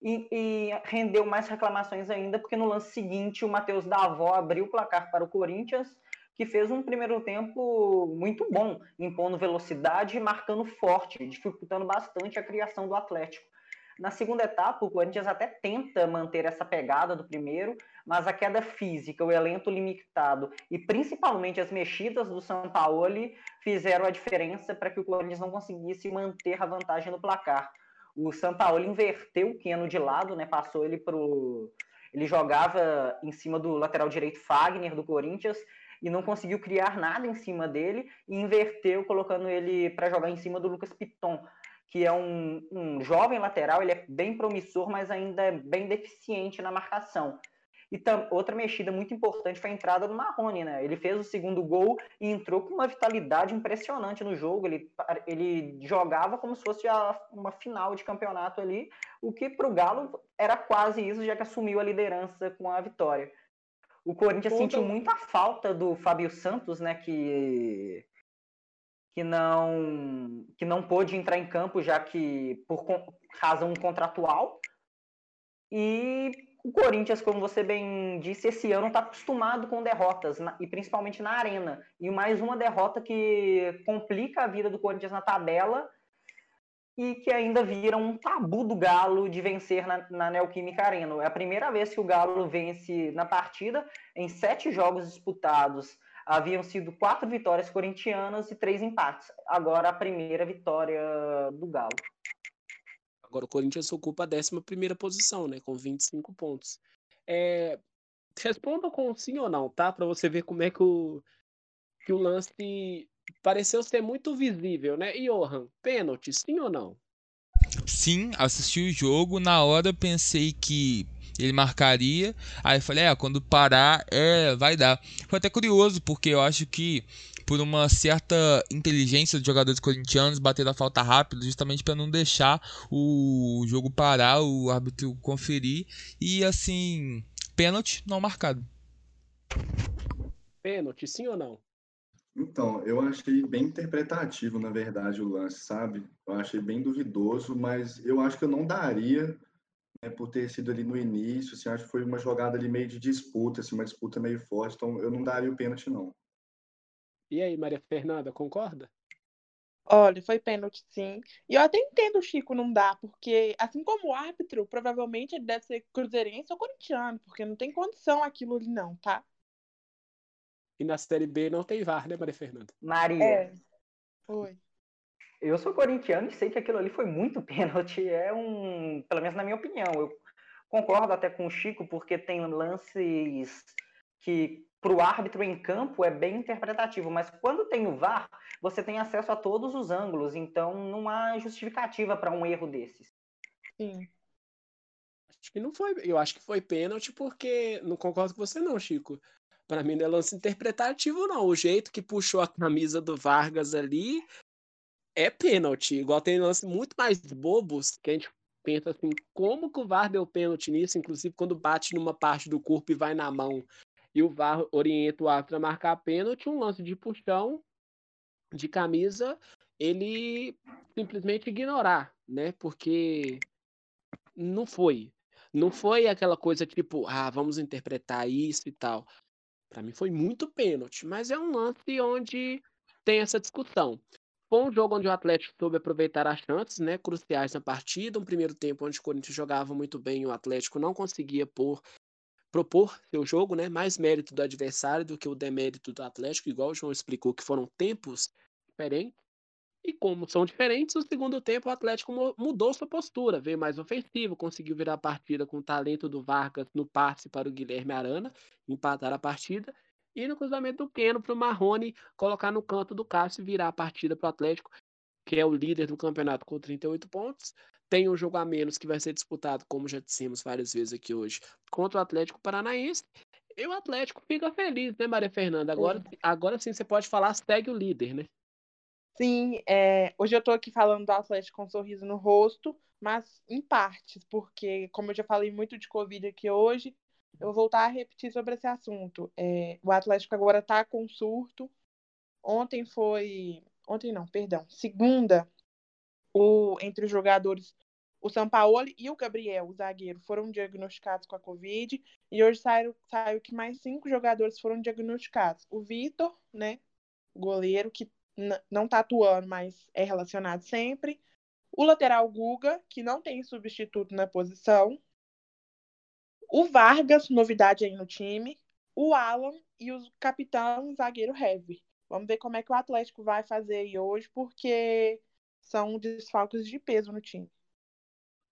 E, e, rendeu mais reclamações ainda, porque no lance seguinte o Matheus Davó abriu o placar para o Corinthians que fez um primeiro tempo muito bom, impondo velocidade e marcando forte, dificultando bastante a criação do Atlético. Na segunda etapa, o Corinthians até tenta manter essa pegada do primeiro, mas a queda física, o elenco limitado e principalmente as mexidas do São Paulo fizeram a diferença para que o Corinthians não conseguisse manter a vantagem no placar. O São Paulo inverteu o Keno de lado, né, passou ele para ele jogava em cima do lateral direito Fagner do Corinthians e não conseguiu criar nada em cima dele e inverteu, colocando ele para jogar em cima do Lucas Piton, que é um, um jovem lateral, ele é bem promissor, mas ainda é bem deficiente na marcação. E tam, outra mexida muito importante foi a entrada do Marrone, né? Ele fez o segundo gol e entrou com uma vitalidade impressionante no jogo. Ele, ele jogava como se fosse a, uma final de campeonato ali, o que para o Galo era quase isso, já que assumiu a liderança com a vitória. O Corinthians sentiu muita falta do Fábio Santos, né, que que não que não pôde entrar em campo já que por razão contratual. E o Corinthians, como você bem disse, esse ano está acostumado com derrotas, e principalmente na arena. E mais uma derrota que complica a vida do Corinthians na tabela e que ainda vira um tabu do Galo de vencer na, na Neoquímica Arena. É a primeira vez que o Galo vence na partida, em sete jogos disputados. Haviam sido quatro vitórias corintianas e três empates. Agora a primeira vitória do Galo. Agora o Corinthians ocupa a 11 posição, né? Com 25 pontos. É... Responda com sim ou não, tá? Para você ver como é que o, que o lance pareceu ser muito visível, né? E Johan, pênalti, sim ou não? Sim, assisti o jogo, na hora pensei que ele marcaria, aí falei, é, quando parar, é, vai dar. Foi até curioso, porque eu acho que por uma certa inteligência dos jogadores corintianos bater a falta rápido, justamente para não deixar o jogo parar, o árbitro conferir e assim, pênalti não marcado. Pênalti, sim ou não? Então, eu achei bem interpretativo, na verdade, o lance, sabe? Eu achei bem duvidoso, mas eu acho que eu não daria né, por ter sido ali no início. Assim, acho que foi uma jogada ali meio de disputa, assim, uma disputa meio forte, então eu não daria o pênalti, não. E aí, Maria Fernanda, concorda? Olha, foi pênalti, sim. E eu até entendo o Chico não dá, porque, assim como o árbitro, provavelmente ele deve ser cruzeirense ou corintiano, porque não tem condição aquilo ali, não, tá? E na Série B não tem VAR, né, Maria Fernanda? Maria. É. Oi. Eu sou corintiano e sei que aquilo ali foi muito (laughs) pênalti. É um. Pelo menos na minha opinião. Eu concordo até com o Chico, porque tem lances que para o árbitro em campo é bem interpretativo, mas quando tem o VAR, você tem acesso a todos os ângulos, então não há justificativa para um erro desses. Sim. Acho que não foi. Eu acho que foi pênalti porque. Não concordo com você, não, Chico. Para mim não é lance interpretativo, não. O jeito que puxou a camisa do Vargas ali é pênalti. Igual tem lances muito mais bobos que a gente pensa assim, como que o VAR deu pênalti nisso, inclusive quando bate numa parte do corpo e vai na mão e o VAR orienta o árbitro a marcar pênalti, um lance de puxão de camisa, ele simplesmente ignorar, né? Porque não foi. Não foi aquela coisa tipo, ah, vamos interpretar isso e tal. Para mim foi muito pênalti, mas é um lance onde tem essa discussão. Foi um jogo onde o Atlético soube aproveitar as chances, né, cruciais na partida. Um primeiro tempo onde o Corinthians jogava muito bem e o Atlético não conseguia por, propor seu jogo, né, mais mérito do adversário do que o demérito do Atlético, igual o João explicou que foram tempos diferentes. E como são diferentes, no segundo tempo o Atlético mudou sua postura, veio mais ofensivo, conseguiu virar a partida com o talento do Vargas no passe para o Guilherme Arana, empatar a partida, e no cruzamento do Keno para o Marrone colocar no canto do Cássio e virar a partida para o Atlético, que é o líder do campeonato com 38 pontos. Tem um jogo a menos que vai ser disputado, como já dissemos várias vezes aqui hoje, contra o Atlético Paranaense. E o Atlético fica feliz, né, Maria Fernanda? Agora, agora sim você pode falar, segue o líder, né? Sim, é, hoje eu tô aqui falando do Atlético com um sorriso no rosto, mas em partes, porque, como eu já falei muito de Covid aqui hoje, eu vou voltar a repetir sobre esse assunto. É, o Atlético agora tá com surto. Ontem foi. Ontem não, perdão. Segunda, o, entre os jogadores, o Sampaoli e o Gabriel, o zagueiro, foram diagnosticados com a Covid. E hoje saiu, saiu que mais cinco jogadores foram diagnosticados. O Vitor, né? Goleiro, que não está atuando, mas é relacionado sempre. O lateral Guga, que não tem substituto na posição. O Vargas, novidade aí no time. O Alan e o capitão zagueiro Heavy. Vamos ver como é que o Atlético vai fazer aí hoje, porque são desfalques de peso no time.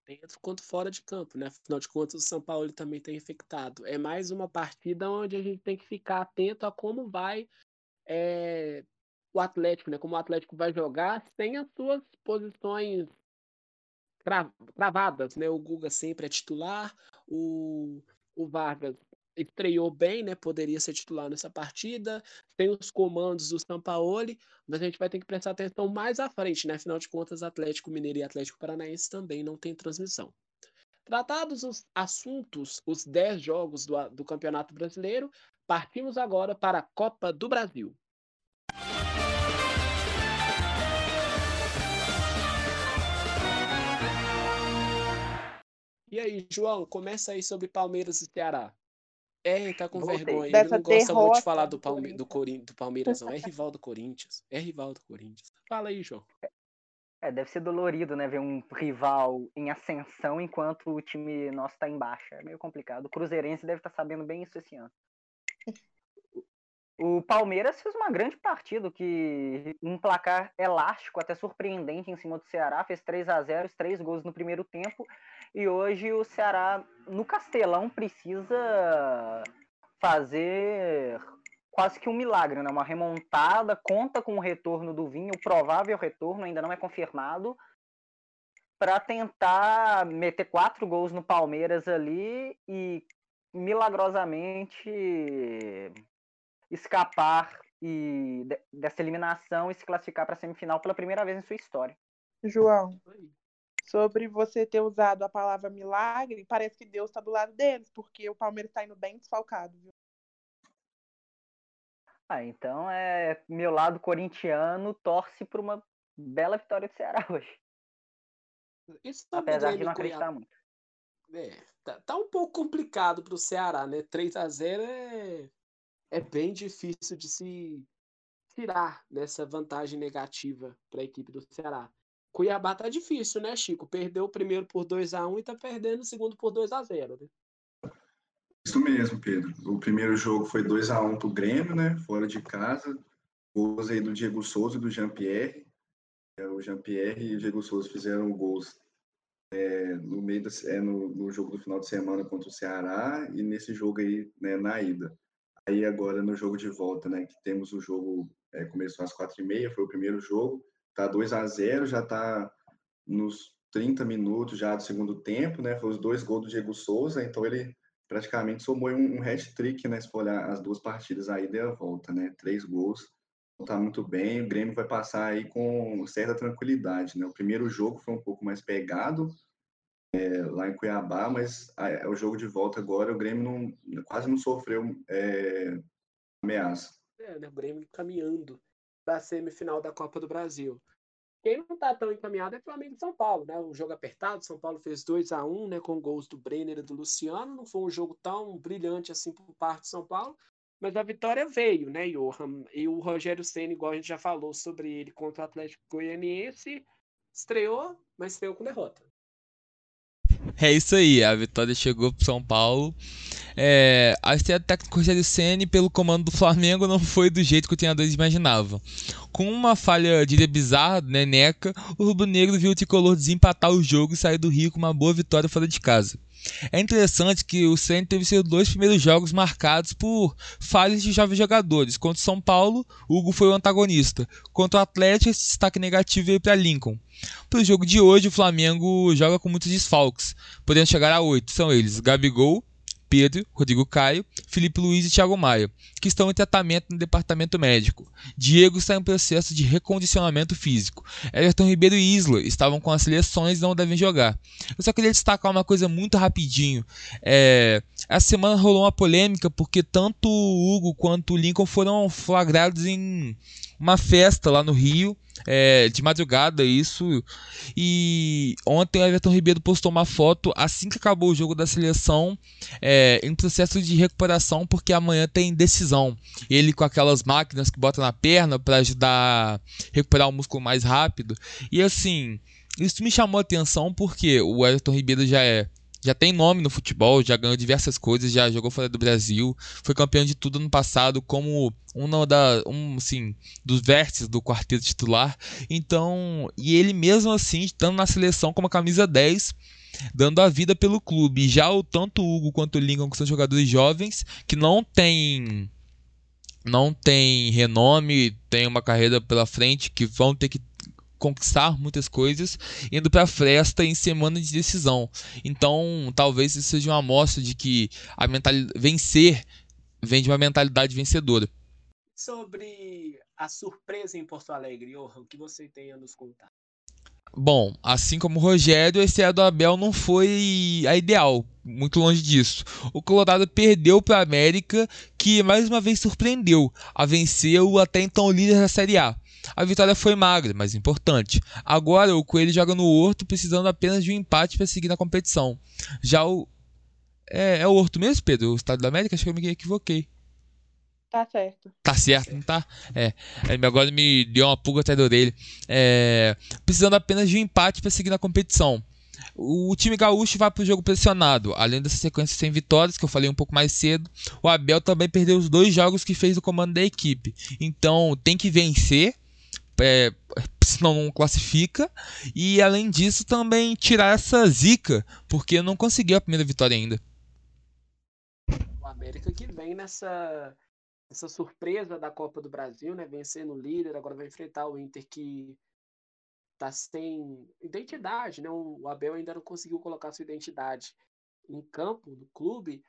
Dentro quanto fora de campo, né? Afinal de contas, o São Paulo também está infectado. É mais uma partida onde a gente tem que ficar atento a como vai é, o Atlético, né? Como o Atlético vai jogar sem as suas posições cravadas, né? O Guga sempre é titular, o, o Vargas estreou bem, né? Poderia ser titular nessa partida. Tem os comandos do Sampaoli, mas a gente vai ter que prestar atenção mais à frente, né? Afinal de contas, Atlético Mineiro e Atlético Paranaense também não tem transmissão. Tratados os assuntos, os 10 jogos do, do Campeonato Brasileiro, partimos agora para a Copa do Brasil. E aí, João, começa aí sobre Palmeiras e Ceará. É, tá com Voltei. vergonha. Ele não gosta derrota, muito de falar do, Palme do, Corin do Palmeiras, não. É rival do Corinthians. É rival do Corinthians. Fala aí, João. É, deve ser dolorido, né? Ver um rival em ascensão enquanto o time nosso tá em baixa. É meio complicado. O Cruzeirense deve estar tá sabendo bem isso esse ano. O Palmeiras fez uma grande partida, que um placar elástico, até surpreendente em cima do Ceará, fez 3 a 0 três gols no primeiro tempo, e hoje o Ceará, no Castelão, precisa fazer quase que um milagre, né? Uma remontada, conta com o retorno do Vinho, o provável retorno, ainda não é confirmado, para tentar meter quatro gols no Palmeiras ali e milagrosamente escapar e dessa eliminação e se classificar para a semifinal pela primeira vez em sua história. João, sobre você ter usado a palavra milagre, parece que Deus está do lado deles, porque o Palmeiras está indo bem desfalcado. Viu? Ah, então é meu lado corintiano torce por uma bela vitória do Ceará hoje. Isso Apesar de não acreditar muito. É, tá, tá, um pouco complicado para o Ceará, né? 3 a 0 é é bem difícil de se tirar dessa vantagem negativa para a equipe do Ceará. Cuiabá tá difícil, né, Chico? Perdeu o primeiro por 2 a 1 e tá perdendo o segundo por 2 a 0 né? Isso mesmo, Pedro. O primeiro jogo foi 2 a 1 pro Grêmio, né? Fora de casa. Gols aí do Diego Souza e do Jean-Pierre. É, o Jean-Pierre e o Diego Souza fizeram gols é, no meio do, é, no, no, jogo do final de semana contra o Ceará e nesse jogo aí né, na ida. Aí agora no jogo de volta, né, que temos o jogo, é, começou às quatro e meia, foi o primeiro jogo, tá 2 a 0 já tá nos 30 minutos já do segundo tempo, né, foi os dois gols do Diego Souza, então ele praticamente somou um, um hat-trick, né, se for olhar as duas partidas aí deu a volta, né, três gols, tá muito bem, o Grêmio vai passar aí com certa tranquilidade, né, o primeiro jogo foi um pouco mais pegado, é, lá em Cuiabá, mas a, é o jogo de volta agora, o Grêmio não, quase não sofreu é, ameaça. É, né, o Grêmio caminhando para a semifinal da Copa do Brasil. Quem não está tão encaminhado é o Flamengo de São Paulo, né? O jogo apertado, São Paulo fez 2 a 1 né? Com gols do Brenner e do Luciano. Não foi um jogo tão brilhante assim por parte de São Paulo, mas a vitória veio, né, Johan? E o Rogério Senna, igual a gente já falou sobre ele contra o Atlético Goianiense, estreou, mas estreou com derrota. É isso aí, a vitória chegou pro São Paulo. É, a estreia do técnico Rogério Ceni pelo comando do Flamengo não foi do jeito que o treinador imaginava. Com uma falha, diria bizarra, né, Neca, o rubro-negro viu o tricolor desempatar o jogo e sair do Rio com uma boa vitória fora de casa. É interessante que o Ceni teve seus dois primeiros jogos marcados por falhas de jovens jogadores. Contra o São Paulo, Hugo foi o antagonista. Contra o Atlético, esse destaque negativo veio para Lincoln. Para o jogo de hoje, o Flamengo joga com muitos desfalques, podendo chegar a oito. São eles: Gabigol, Pedro, Rodrigo Caio, Felipe Luiz e Thiago Maia, que estão em tratamento no departamento médico. Diego está em processo de recondicionamento físico. Everton Ribeiro e Isla estavam com as seleções e não devem jogar. Eu só queria destacar uma coisa muito rapidinho. É, essa semana rolou uma polêmica porque tanto o Hugo quanto o Lincoln foram flagrados em uma festa lá no Rio é, de madrugada isso. E ontem o Everton Ribeiro postou uma foto assim que acabou o jogo da seleção, é, em processo de recuperação, porque amanhã tem decisão. Ele com aquelas máquinas que bota na perna para ajudar a recuperar o músculo mais rápido. E assim, isso me chamou a atenção porque o Everton Ribeiro já é já tem nome no futebol, já ganhou diversas coisas, já jogou fora do Brasil, foi campeão de tudo no passado, como um, da, um assim, dos vértices do quarteto titular. Então, e ele mesmo assim, estando na seleção como a camisa 10, dando a vida pelo clube. Já o tanto o Hugo quanto o Lincoln, que são jogadores jovens, que não têm não tem renome, tem uma carreira pela frente que vão ter que conquistar muitas coisas, indo para a festa em semana de decisão. Então, talvez isso seja uma amostra de que a mentalidade vencer vem de uma mentalidade vencedora. Sobre a surpresa em Porto Alegre, Johan, o que você tem a nos contar? Bom, assim como o Rogério, esse ano do Abel não foi a ideal, muito longe disso. O Colorado perdeu para a América, que mais uma vez surpreendeu, a vencer o até então líder da Série A. A vitória foi magra, mas importante. Agora o Coelho joga no Horto, precisando apenas de um empate para seguir na competição. Já o. É, é o Horto mesmo, Pedro? O Estado da América? Acho que eu me equivoquei. Tá certo. Tá certo, não tá? É. é agora me deu uma pulga atrás da orelha. É, precisando apenas de um empate para seguir na competição. O time gaúcho vai para o jogo pressionado. Além dessa sequência sem vitórias, que eu falei um pouco mais cedo, o Abel também perdeu os dois jogos que fez o comando da equipe. Então tem que vencer é, senão não classifica. E além disso, também tirar essa zica, porque não conseguiu a primeira vitória ainda. O América que vem nessa, essa surpresa da Copa do Brasil, né? Vencendo o líder, agora vai enfrentar o Inter que tá sem identidade, né? O Abel ainda não conseguiu colocar sua identidade em campo, no clube,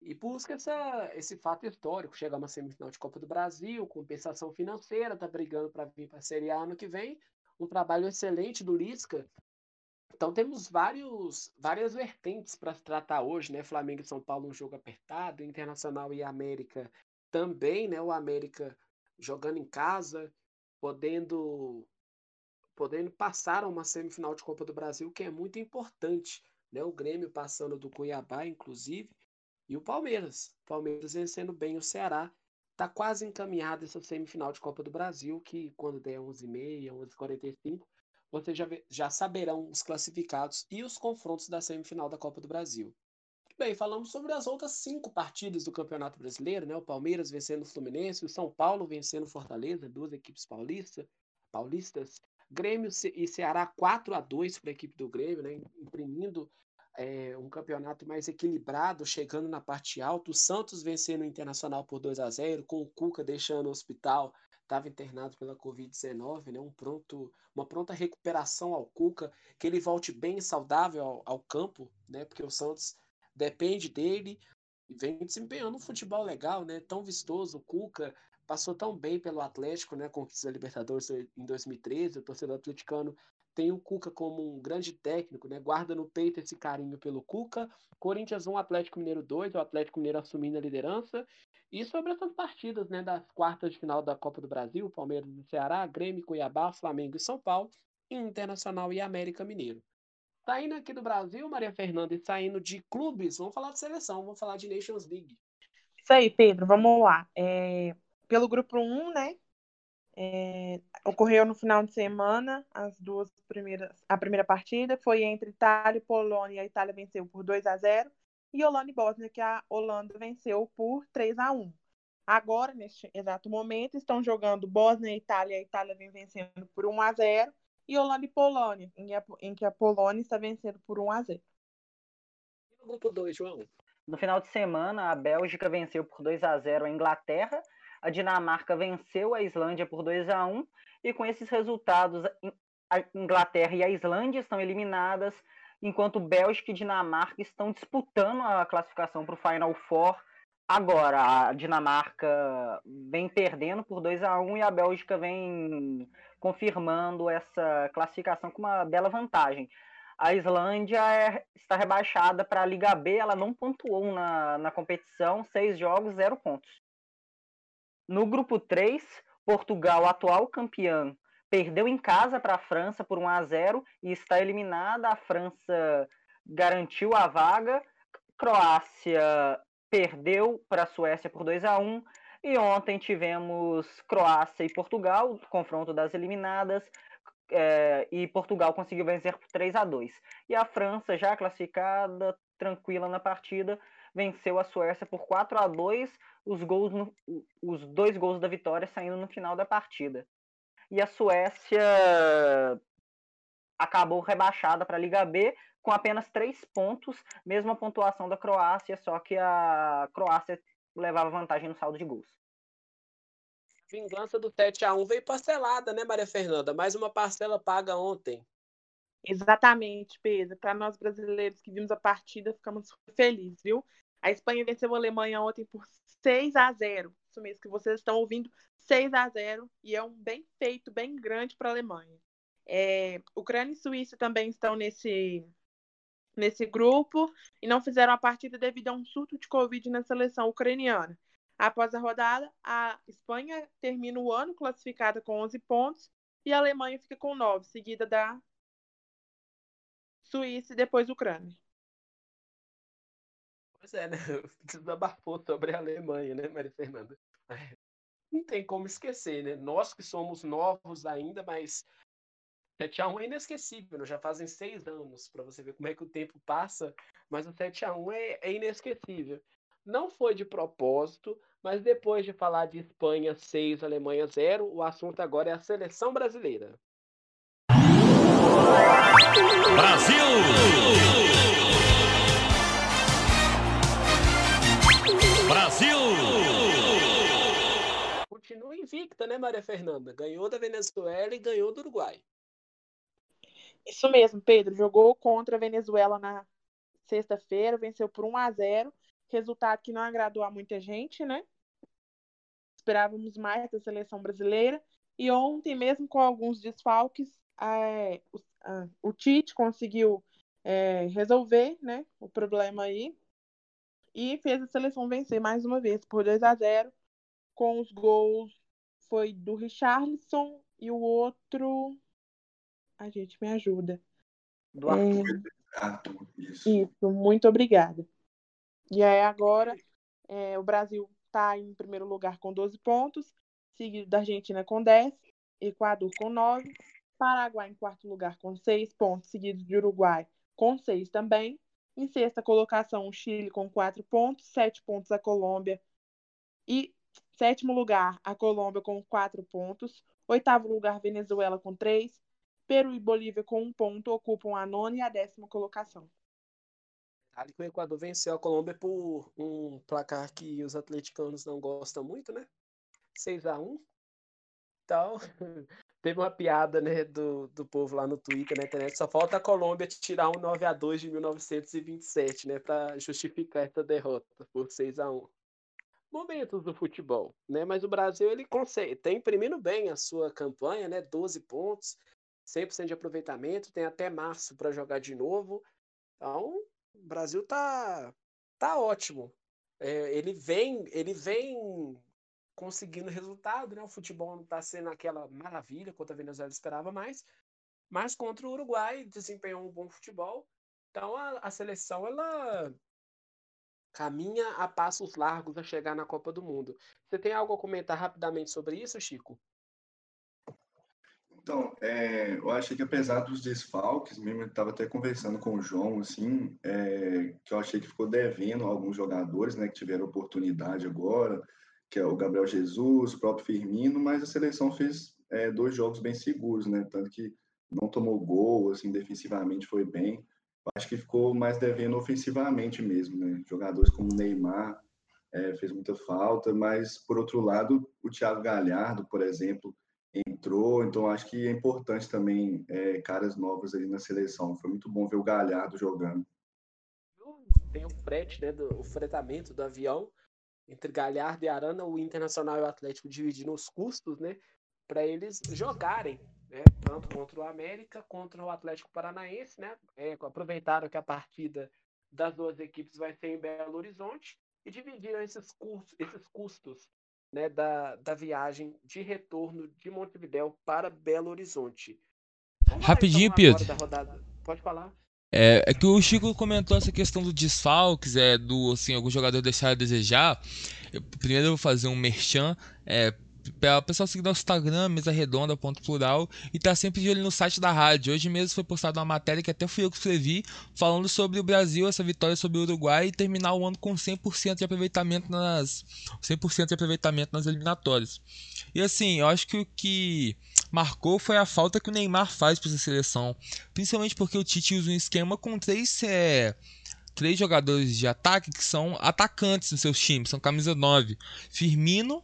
e busca essa, esse fato histórico. Chega a uma semifinal de Copa do Brasil, compensação financeira, tá brigando para vir para a Série A ano que vem. Um trabalho excelente do Lisca. Então temos vários, várias vertentes para tratar hoje, né? Flamengo e São Paulo um jogo apertado, Internacional e América também, né? O América jogando em casa, podendo podendo passar a uma semifinal de Copa do Brasil, que é muito importante, né? O Grêmio passando do Cuiabá, inclusive, e o Palmeiras. Palmeiras vencendo bem o Ceará. Está quase encaminhada essa semifinal de Copa do Brasil, que quando der 11h30, 11h45, vocês já, já saberão os classificados e os confrontos da semifinal da Copa do Brasil. Bem, falamos sobre as outras cinco partidas do Campeonato Brasileiro, né? O Palmeiras vencendo o Fluminense, o São Paulo vencendo o Fortaleza, duas equipes paulistas, paulistas. Grêmio e Ceará 4 a 2 para a equipe do Grêmio, né? Imprimindo é, um campeonato mais equilibrado, chegando na parte alta. O Santos vencendo o Internacional por 2 a 0 com o Cuca deixando o hospital, estava internado pela Covid-19, né? um pronto, uma pronta recuperação ao Cuca, que ele volte bem saudável ao, ao campo, né? porque o Santos depende dele e vem desempenhando um futebol legal, né? tão vistoso. O Cuca passou tão bem pelo Atlético, né? conquista a Libertadores em 2013, o torcedor atleticano tem o Cuca como um grande técnico, né? Guarda no peito esse carinho pelo Cuca. Corinthians 1, Atlético Mineiro 2, o Atlético Mineiro assumindo a liderança. E sobre essas partidas, né, das quartas de final da Copa do Brasil, Palmeiras e Ceará, Grêmio, Cuiabá, Flamengo e São Paulo, Internacional e América Mineiro. Saindo aqui do Brasil, Maria Fernanda, e saindo de clubes, vamos falar de seleção, vamos falar de Nations League. Isso aí, Pedro, vamos lá. É, pelo grupo 1, né, é, ocorreu no final de semana as duas primeiras. A primeira partida foi entre Itália e Polônia. A Itália venceu por 2 a 0 e Holanda e Bósnia, que a Holanda venceu por 3 a 1. Agora, neste exato momento, estão jogando Bósnia e Itália. A Itália vem vencendo por 1 a 0 e Holanda e Polônia, em, em que a Polônia está vencendo por 1 a 0. no grupo 2, João? No final de semana, a Bélgica venceu por 2 a 0 a Inglaterra a Dinamarca venceu a Islândia por 2 a 1 e com esses resultados a Inglaterra e a Islândia estão eliminadas enquanto Bélgica e Dinamarca estão disputando a classificação para o Final Four. Agora, a Dinamarca vem perdendo por 2 a 1 e a Bélgica vem confirmando essa classificação com uma bela vantagem. A Islândia é, está rebaixada para a Liga B, ela não pontuou na, na competição, seis jogos, zero pontos. No grupo 3, Portugal, atual campeão, perdeu em casa para a França por 1 a 0 e está eliminada. A França garantiu a vaga. Croácia perdeu para a Suécia por 2 a 1 e ontem tivemos Croácia e Portugal, confronto das eliminadas, é, e Portugal conseguiu vencer por 3 a 2 E a França, já classificada, tranquila na partida, venceu a Suécia por 4 a 2 os, gols no, os dois gols da vitória saindo no final da partida e a Suécia acabou rebaixada para a Liga B com apenas três pontos, mesma pontuação da Croácia, só que a Croácia levava vantagem no saldo de gols. Vingança do 7 a 1 veio parcelada, né, Maria Fernanda? Mais uma parcela paga ontem. Exatamente, Pedro. Para nós brasileiros que vimos a partida, ficamos felizes, viu? A Espanha venceu a Alemanha ontem por 6 a 0. Isso mesmo que vocês estão ouvindo, 6 a 0 e é um bem feito, bem grande para a Alemanha. É, Ucrânia e Suíça também estão nesse, nesse grupo e não fizeram a partida devido a um surto de Covid na seleção ucraniana. Após a rodada, a Espanha termina o ano classificada com 11 pontos e a Alemanha fica com 9, seguida da Suíça e depois Ucrânia. Pois é, né? (laughs) Desabafou sobre a Alemanha, né, Maria Fernanda? não tem como esquecer, né? Nós que somos novos ainda, mas 7x1 é inesquecível, né? já fazem seis anos, para você ver como é que o tempo passa, mas o 7x1 é, é inesquecível. Não foi de propósito, mas depois de falar de Espanha 6, Alemanha 0, o assunto agora é a seleção brasileira. Brasil! continua invicta, né, Maria Fernanda? Ganhou da Venezuela e ganhou do Uruguai. Isso mesmo, Pedro. Jogou contra a Venezuela na sexta-feira, venceu por 1 a 0 Resultado que não agradou a muita gente, né? Esperávamos mais da seleção brasileira. E ontem, mesmo com alguns desfalques, é, o, a, o, Tite conseguiu é, resolver né, o problema aí e fez a seleção vencer mais uma vez por 2 a 0 com os gols foi do Richarlison e o outro. A gente me ajuda. Do Arthur. É... Arthur isso. isso, muito obrigada. E aí agora é, o Brasil está em primeiro lugar com 12 pontos, seguido da Argentina com 10, Equador com 9, Paraguai em quarto lugar com 6 pontos, seguido de Uruguai com 6 também. Em sexta colocação, o Chile com 4 pontos, 7 pontos a Colômbia e Sétimo lugar, a Colômbia com quatro pontos. Oitavo lugar, Venezuela com três. Peru e Bolívia com um ponto ocupam a nona e a décima colocação. Ali que o Equador venceu a Colômbia por um placar que os atleticanos não gostam muito, né? 6 a 1 Então, (laughs) teve uma piada, né, do, do povo lá no Twitter, na internet. Só falta a Colômbia tirar um 9 a 2 de 1927, né, para justificar essa derrota por 6 a 1 momentos do futebol, né? Mas o Brasil ele consegue, tem imprimindo bem a sua campanha, né? 12 pontos, 100% de aproveitamento, tem até março para jogar de novo. Então, o Brasil tá tá ótimo. É, ele vem, ele vem conseguindo resultado, né? O futebol não está sendo aquela maravilha quanto a Venezuela esperava mais, mas contra o Uruguai desempenhou um bom futebol. Então a, a seleção ela caminha a passos largos a chegar na Copa do Mundo. Você tem algo a comentar rapidamente sobre isso, Chico? Então, é, eu achei que apesar dos desfalques, mesmo eu estava até conversando com o João, assim, é, que eu achei que ficou devendo alguns jogadores, né, que tiveram oportunidade agora, que é o Gabriel Jesus, o próprio Firmino, mas a seleção fez é, dois jogos bem seguros, né, tanto que não tomou gol, assim, defensivamente foi bem acho que ficou mais devendo ofensivamente mesmo, né? Jogadores como Neymar é, fez muita falta, mas por outro lado, o Thiago Galhardo, por exemplo, entrou, então acho que é importante também é, caras novos ali na seleção. Foi muito bom ver o Galhardo jogando. Tem o frete, né, do, o fretamento do avião entre Galhardo e Arana, o Internacional e o Atlético dividindo os custos, né, para eles jogarem, né, tanto contra o América contra o Atlético Paranaense, né, é, aproveitaram que a partida das duas equipes vai ser em Belo Horizonte e dividiram esses custos, esses custos né, da, da viagem de retorno de Montevidéu para Belo Horizonte. Vamos Rapidinho, então, Pedro. Pode falar. É, é, que o Chico comentou essa questão do desfalques, é, do assim, algum jogador deixar a desejar. Eu, primeiro eu vou fazer um merchan. É, o pessoal seguir nosso Instagram, mesa redonda, ponto plural, e tá sempre de olho no site da rádio. Hoje mesmo foi postada uma matéria que até fui eu que escrevi, falando sobre o Brasil, essa vitória sobre o Uruguai e terminar o ano com 100% de aproveitamento nas 100% de aproveitamento nas eliminatórias. E assim, eu acho que o que marcou foi a falta que o Neymar faz para essa seleção, principalmente porque o Tite usa um esquema com três é, três jogadores de ataque que são atacantes nos seus times, são camisa 9. Firmino,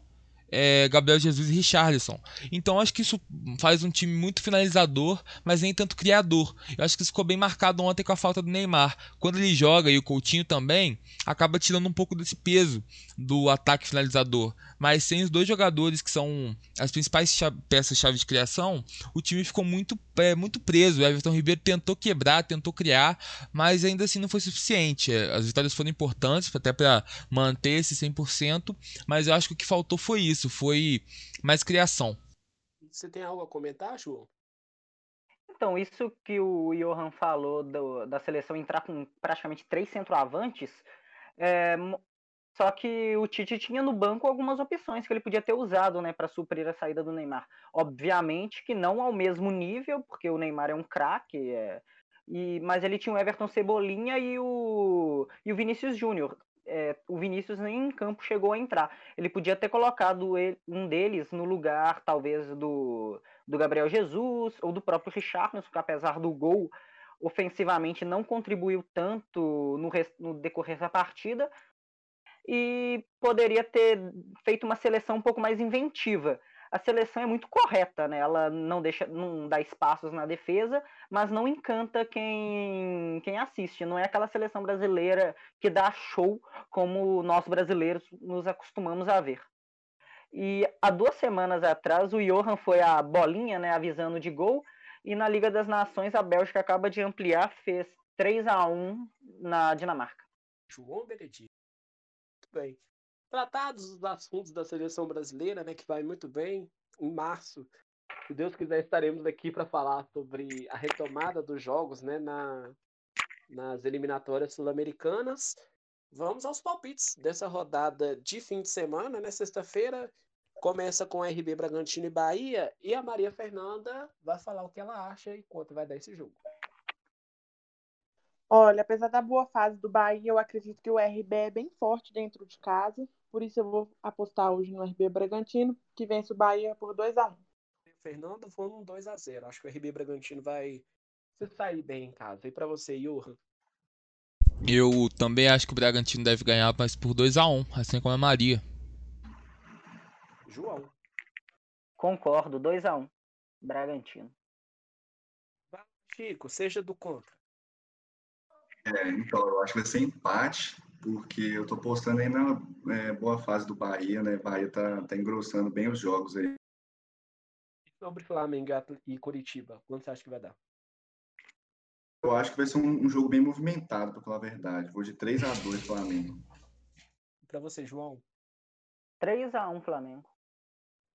é, Gabriel Jesus e Richarlison. Então acho que isso faz um time muito finalizador, mas nem tanto criador. Eu acho que isso ficou bem marcado ontem com a falta do Neymar. Quando ele joga e o Coutinho também, acaba tirando um pouco desse peso do ataque finalizador. Mas sem os dois jogadores que são as principais peças-chave de criação, o time ficou muito, é, muito preso. O Everton Ribeiro tentou quebrar, tentou criar, mas ainda assim não foi suficiente. As vitórias foram importantes até para manter esse 100%, mas eu acho que o que faltou foi isso, foi mais criação. Você tem algo a comentar, João? Então, isso que o Johan falou do, da seleção entrar com praticamente três centroavantes, é, só que o Tite tinha no banco algumas opções que ele podia ter usado, né, para suprir a saída do Neymar. Obviamente que não ao mesmo nível, porque o Neymar é um craque, é, e, mas ele tinha o Everton Cebolinha e o, e o Vinícius Júnior. É, o Vinícius nem em campo chegou a entrar. Ele podia ter colocado ele, um deles no lugar, talvez, do, do Gabriel Jesus ou do próprio Richarlison, que apesar do gol ofensivamente não contribuiu tanto no, no decorrer da partida, e poderia ter feito uma seleção um pouco mais inventiva. A seleção é muito correta, né? Ela não deixa, não dá espaços na defesa, mas não encanta quem, quem assiste. Não é aquela seleção brasileira que dá show como nós brasileiros nos acostumamos a ver. E há duas semanas atrás o Johan foi a bolinha, né, avisando de gol, e na Liga das Nações a Bélgica acaba de ampliar, fez 3 a 1 na Dinamarca. João Benedito bem. Tratados os assuntos da seleção brasileira, né, que vai muito bem, em março, se Deus quiser, estaremos aqui para falar sobre a retomada dos jogos né, na, nas eliminatórias sul-americanas. Vamos aos palpites dessa rodada de fim de semana, né? Sexta-feira começa com RB Bragantino e Bahia e a Maria Fernanda vai falar o que ela acha e quanto vai dar esse jogo. Olha, apesar da boa fase do Bahia, eu acredito que o RB é bem forte dentro de casa. Por isso eu vou apostar hoje no RB Bragantino, que vence o Bahia por 2 a 1 Fernando foi um 2 a 0 Acho que o RB Bragantino vai se sair bem em casa. E para você, Johan? Eu também acho que o Bragantino deve ganhar, mas por 2 a 1 assim como a Maria. João. Concordo, 2 a 1 Bragantino. Chico, seja do contra. É, então, eu acho que vai ser empate, porque eu estou postando aí na é, boa fase do Bahia, né? Bahia tá, tá engrossando bem os jogos aí. Sobre Flamengo e Curitiba, quanto você acha que vai dar? Eu acho que vai ser um, um jogo bem movimentado, para falar a verdade. Vou de 3 a 2 Flamengo. Para você, João? 3 a 1 Flamengo.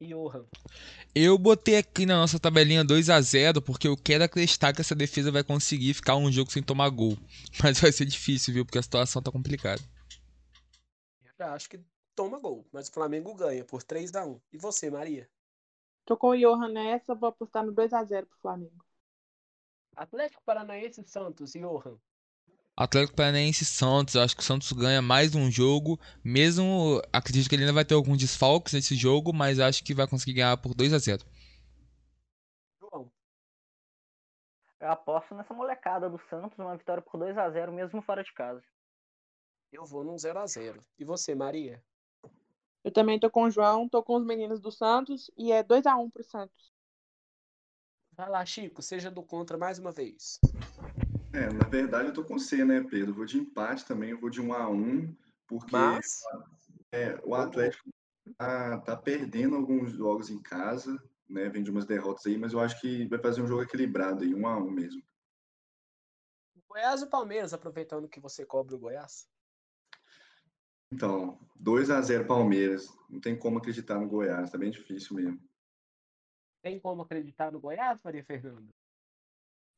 Johan. Eu botei aqui na nossa tabelinha 2 a 0 porque eu quero acreditar que essa defesa vai conseguir ficar um jogo sem tomar gol. (laughs) Mas vai ser difícil, viu? Porque a situação tá complicada. Eu acho que toma gol, mas o Flamengo ganha por 3 a 1 E você, Maria? Tô com o Johan nessa, vou apostar no 2 a 0 pro Flamengo. Atlético Paranaense Santos, Johan. Atlético Paranaense e Santos, acho que o Santos ganha mais um jogo, mesmo acredito que ele ainda vai ter alguns desfalques nesse jogo, mas acho que vai conseguir ganhar por 2 a 0. João. Eu aposto nessa molecada do Santos, uma vitória por 2 a 0 mesmo fora de casa. Eu vou num 0 a 0. E você, Maria? Eu também tô com o João, tô com os meninos do Santos e é 2 a 1 pro Santos. Vai lá, Chico, seja do contra mais uma vez. É, na verdade eu tô com C, né, Pedro? Vou de empate também, eu vou de 1 a 1 porque Mas, é, o Atlético tá, tá perdendo alguns jogos em casa, né? Vem de umas derrotas aí, mas eu acho que vai fazer um jogo equilibrado aí, 1 a 1 mesmo. Goiás e Palmeiras, aproveitando que você cobre o Goiás. Então, 2 a 0 Palmeiras. Não tem como acreditar no Goiás, tá bem difícil mesmo. Tem como acreditar no Goiás, Maria Fernanda?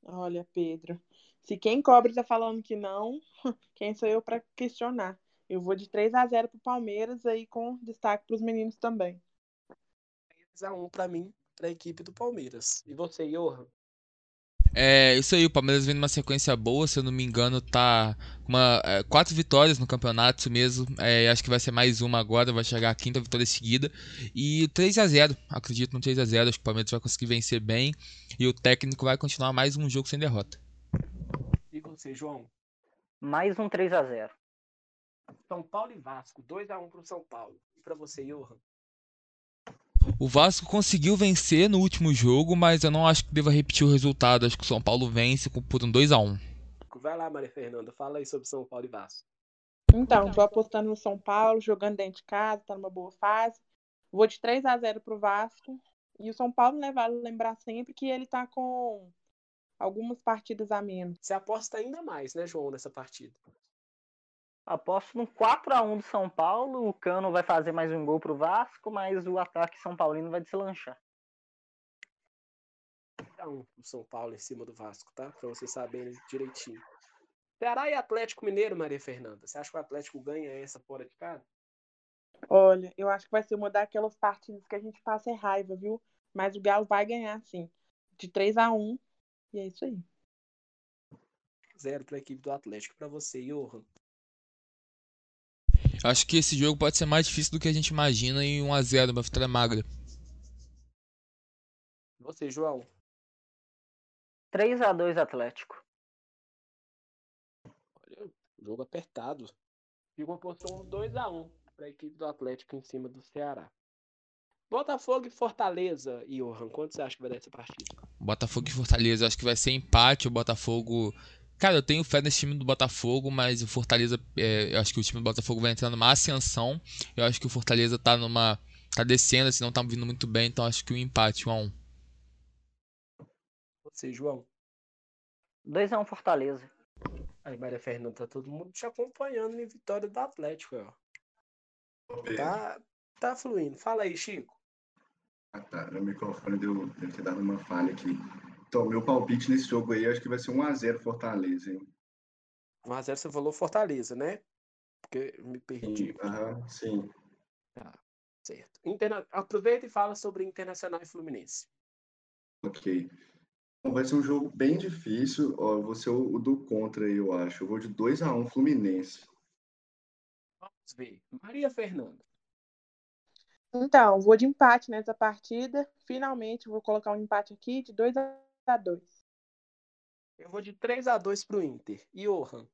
Olha, Pedro, se quem cobre tá falando que não, (laughs) quem sou eu para questionar? Eu vou de 3 a 0 pro Palmeiras aí com destaque pros meninos também. 3x1 pra mim, pra equipe do Palmeiras. E você, Johan? É, isso aí, o Palmeiras vem numa sequência boa, se eu não me engano, tá com uma, é, quatro vitórias no campeonato, isso mesmo. É, acho que vai ser mais uma agora, vai chegar a quinta vitória seguida. E 3 a 0 acredito no 3 a 0 acho que o Palmeiras vai conseguir vencer bem. E o técnico vai continuar mais um jogo sem derrota. E você, João? Mais um 3 a 0 São Paulo e Vasco, 2x1 pro São Paulo. E pra você, Johan? O Vasco conseguiu vencer no último jogo, mas eu não acho que deva repetir o resultado. Acho que o São Paulo vence com- por um 2 a 1 Vai lá, Maria Fernanda, fala aí sobre São Paulo e Vasco. Então, tô apostando no São Paulo, jogando dentro de casa, tá numa boa fase. Vou de 3 a 0 pro Vasco. E o São Paulo, né, vale lembrar sempre que ele tá com algumas partidas a menos. Você aposta ainda mais, né, João, nessa partida? Aposto no 4 a 1 do São Paulo. O Cano vai fazer mais um gol pro Vasco, mas o ataque São Paulino vai deslanchar. 3x1 pro São Paulo em cima do Vasco, tá? Pra vocês saberem direitinho. Ceará e Atlético Mineiro, Maria Fernanda. Você acha que o Atlético ganha essa fora de casa? Olha, eu acho que vai ser uma daquelas partidas que a gente passa é raiva, viu? Mas o Galo vai ganhar, sim. De 3 a 1 E é isso aí. Zero pra equipe do Atlético. Pra você, Johan. Acho que esse jogo pode ser mais difícil do que a gente imagina em 1 a 0 uma vitória magra. Você, João. 3 a 2 Atlético. Olha, jogo apertado. Ficou posição 2x1 para a equipe do Atlético em cima do Ceará. Botafogo e Fortaleza, Johan. Quanto você acha que vai dar essa partida? Botafogo e Fortaleza, acho que vai ser empate. O Botafogo. Cara, eu tenho fé nesse time do Botafogo, mas o Fortaleza. é, eu acho que o time do Botafogo vai entrar numa ascensão. Eu acho que o Fortaleza tá numa. tá descendo, assim, não tá vindo muito bem, então acho que o empate, 1 a 1 Você, João. 2 a 1 Fortaleza. Aí, Maria Fernanda, tá todo mundo te acompanhando em vitória do Atlético, ó. Tá, tá fluindo. Fala aí, Chico. Ah, tá. O microfone deu, deve ter dado uma falha aqui. Então, meu palpite nesse jogo aí, eu acho que vai ser 1x0 Fortaleza, hein? 1x0 você falou Fortaleza, né? Porque eu me perdi. Aham, sim. Certo. Interna... Aproveita e fala sobre Internacional e Fluminense. Ok. Bom, vai ser um jogo bem difícil. Ó, eu vou ser o, o do contra aí, eu acho. Eu vou de 2x1 Fluminense. Vamos ver. Maria Fernanda. Então, vou de empate nessa partida. Finalmente, vou colocar um empate aqui de 2 a 2 Eu vou de 3x2 pro Inter. E Johan.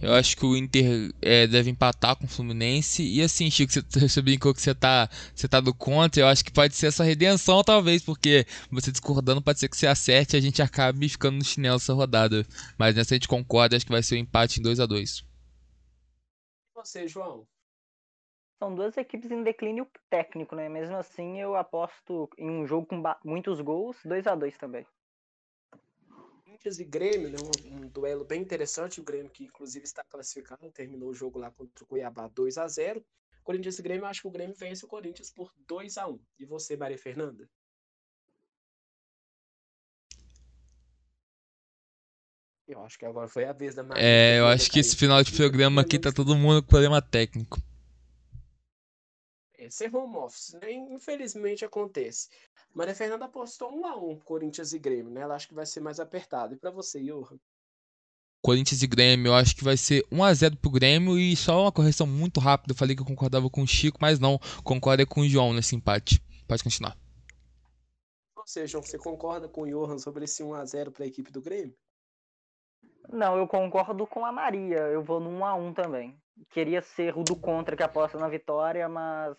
Eu acho que o Inter é, deve empatar com o Fluminense. E assim, Chico, (laughs) você, você brincou que você tá, você tá do contra. Eu acho que pode ser essa redenção, talvez, porque você discordando, pode ser que você acerte e a gente acabe ficando no chinelo essa rodada. Mas nessa a gente concorda, acho que vai ser um empate em 2 a 2 E você, João? São duas equipes em declínio técnico, né? Mesmo assim, eu aposto em um jogo com muitos gols, 2 a 2 também. Corinthians e Grêmio, né? Um, um duelo bem interessante. O Grêmio, que inclusive está classificado, terminou o jogo lá contra o Cuiabá 2 a 0 Corinthians e Grêmio, eu acho que o Grêmio vence o Corinthians por 2 a 1 E você, Maria Fernanda? Eu acho que agora foi a vez da Maria. É, eu acho que cair. esse final de programa aqui tá todo mundo com problema técnico. É, ser home office, né? Infelizmente acontece. Maria Fernanda apostou 1 a 1 Corinthians e Grêmio, né? Ela acha que vai ser mais apertado. E pra você, Johan? Corinthians e Grêmio, eu acho que vai ser 1 a 0 pro Grêmio e só uma correção muito rápida. Eu falei que eu concordava com o Chico, mas não, concordo é com o João nesse empate. Pode continuar. Você, João, você concorda com o Johan sobre esse 1 a 0 para a equipe do Grêmio? Não, eu concordo com a Maria. Eu vou no 1 a 1 também. Queria ser o do contra que aposta na vitória, mas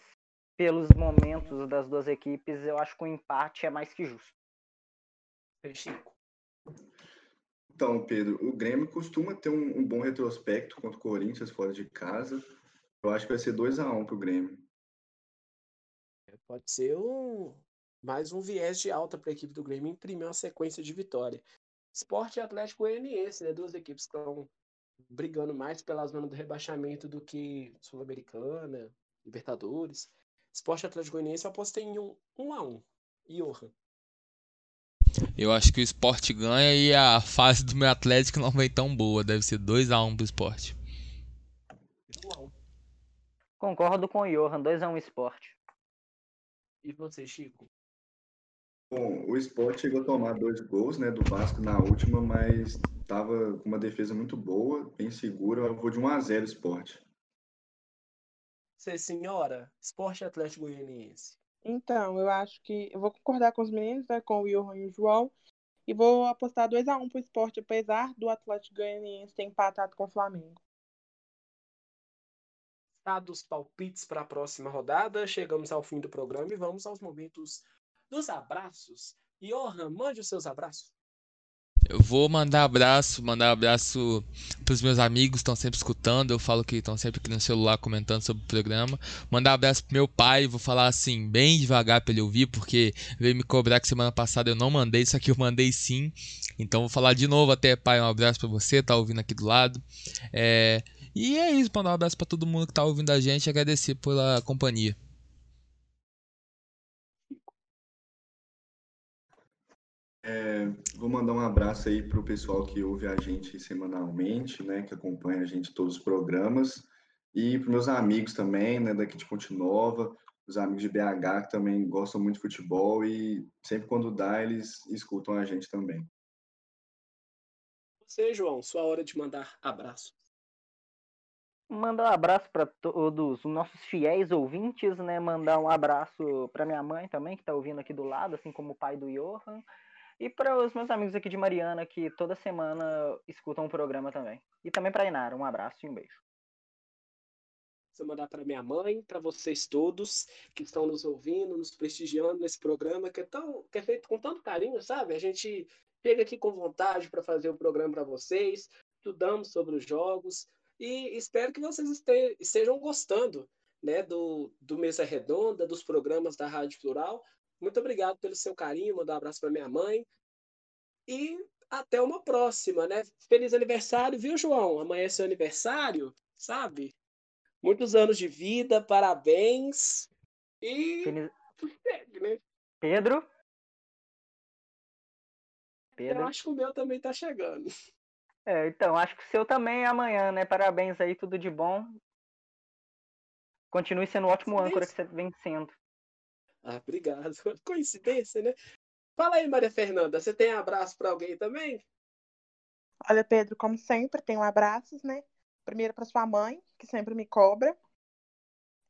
pelos momentos das duas equipes, eu acho que o empate é mais que justo. Chico. Então, Pedro, o Grêmio costuma ter um, um bom retrospecto contra o Corinthians fora de casa. Eu acho que vai ser 2 a 1 um para o Grêmio. Pode ser um, mais um viés de alta para a equipe do Grêmio imprimir uma sequência de vitória. Esporte e Atlético Goianiense, né? Duas equipes que estão brigando mais pela zona do rebaixamento do que Sul-Americana, Libertadores. Esporte Atlético Goianiense eu apostei em um, um a um. Johan. Eu acho que o esporte ganha e a fase do meu Atlético não vem tão boa. Deve ser 2x1 um pro esporte. Concordo com o Johan, 2x1 um esporte. E você, Chico? Bom, o esporte chegou a tomar dois gols né, do Vasco na última, mas estava com uma defesa muito boa, bem segura. Eu vou de 1 a 0 esporte. Você, senhora, esporte Atlético Goianiense. Então, eu acho que eu vou concordar com os meninos, né, com o Johan e o João, e vou apostar 2 a 1 pro esporte, apesar do Atlético Goianiense ter empatado com o Flamengo. Dados palpites para a próxima rodada, chegamos ao fim do programa e vamos aos momentos dos abraços. Johan, mande os seus abraços. Eu vou mandar abraço, mandar abraço pros meus amigos que estão sempre escutando. Eu falo que estão sempre aqui no celular comentando sobre o programa. Mandar abraço pro meu pai, vou falar assim, bem devagar para ele ouvir, porque veio me cobrar que semana passada eu não mandei, isso aqui eu mandei sim. Então vou falar de novo até, pai, um abraço para você, tá ouvindo aqui do lado. É... E é isso, mandar um abraço para todo mundo que tá ouvindo a gente e agradecer pela companhia. É, vou mandar um abraço aí para o pessoal que ouve a gente semanalmente, né, que acompanha a gente todos os programas, e para meus amigos também, né, daqui de Ponte Nova, os amigos de BH que também gostam muito de futebol e sempre quando dá eles escutam a gente também. Você, João, sua hora de mandar abraço. Mandar um abraço para todos os nossos fiéis ouvintes, né? Mandar um abraço para minha mãe também, que está ouvindo aqui do lado, assim como o pai do Johan. E para os meus amigos aqui de Mariana, que toda semana escutam o programa também. E também para Inara, um abraço e um beijo. Vou mandar para minha mãe, para vocês todos que estão nos ouvindo, nos prestigiando nesse programa que é, tão, que é feito com tanto carinho, sabe? A gente chega aqui com vontade para fazer o programa para vocês, estudamos sobre os jogos e espero que vocês estejam gostando né, do, do Mesa Redonda, dos programas da Rádio Plural. Muito obrigado pelo seu carinho, mandar um abraço para minha mãe. E até uma próxima, né? Feliz aniversário, viu, João? Amanhã é seu aniversário, sabe? Muitos anos de vida, parabéns. E. Feliz... né? Pedro? Pedro? Eu acho que o meu também tá chegando. É, então, acho que o seu também é amanhã, né? Parabéns aí, tudo de bom. Continue sendo um ótimo âncora que você vem sendo. Ah, obrigado. (laughs) Coincidência, né? Fala aí, Maria Fernanda, você tem abraço para alguém também? Olha, Pedro, como sempre, tenho abraços, né? Primeiro para sua mãe, que sempre me cobra.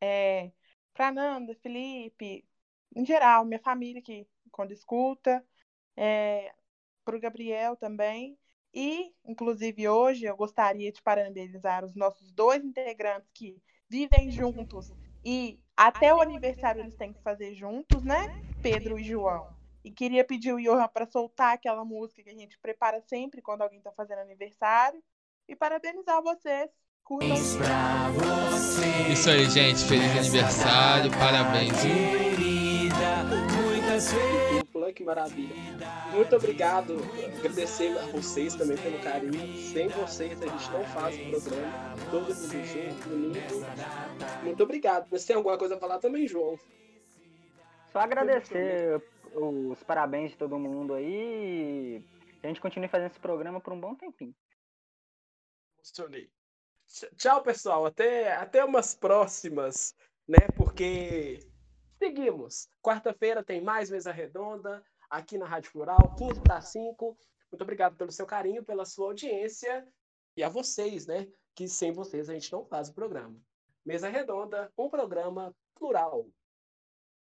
É, para Nanda, Felipe, em geral, minha família que quando escuta. É, para o Gabriel também. E, inclusive, hoje eu gostaria de parabenizar os nossos dois integrantes que vivem juntos e até o aniversário eles têm que fazer juntos, né? Pedro e João. E queria pedir o Johan para soltar aquela música que a gente prepara sempre quando alguém está fazendo aniversário. E parabenizar vocês. Curtam. Isso aí, gente. Feliz aniversário. Parabéns. Que maravilha. Muito obrigado. Agradecer a vocês também pelo carinho. Sem vocês a gente não faz o programa. Todo mundo junto, unido. Muito obrigado. Você tem alguma coisa a falar também, João? Só agradecer os parabéns de todo mundo aí. A gente continue fazendo esse programa por um bom tempinho. Emocionei. Tchau, pessoal. Até, até umas próximas, né? Porque seguimos. Quarta-feira tem mais mesa redonda aqui na Rádio Plural, 15 para 5. Muito obrigado pelo seu carinho, pela sua audiência e a vocês, né? Que sem vocês a gente não faz o programa. Mesa Redonda, um programa plural.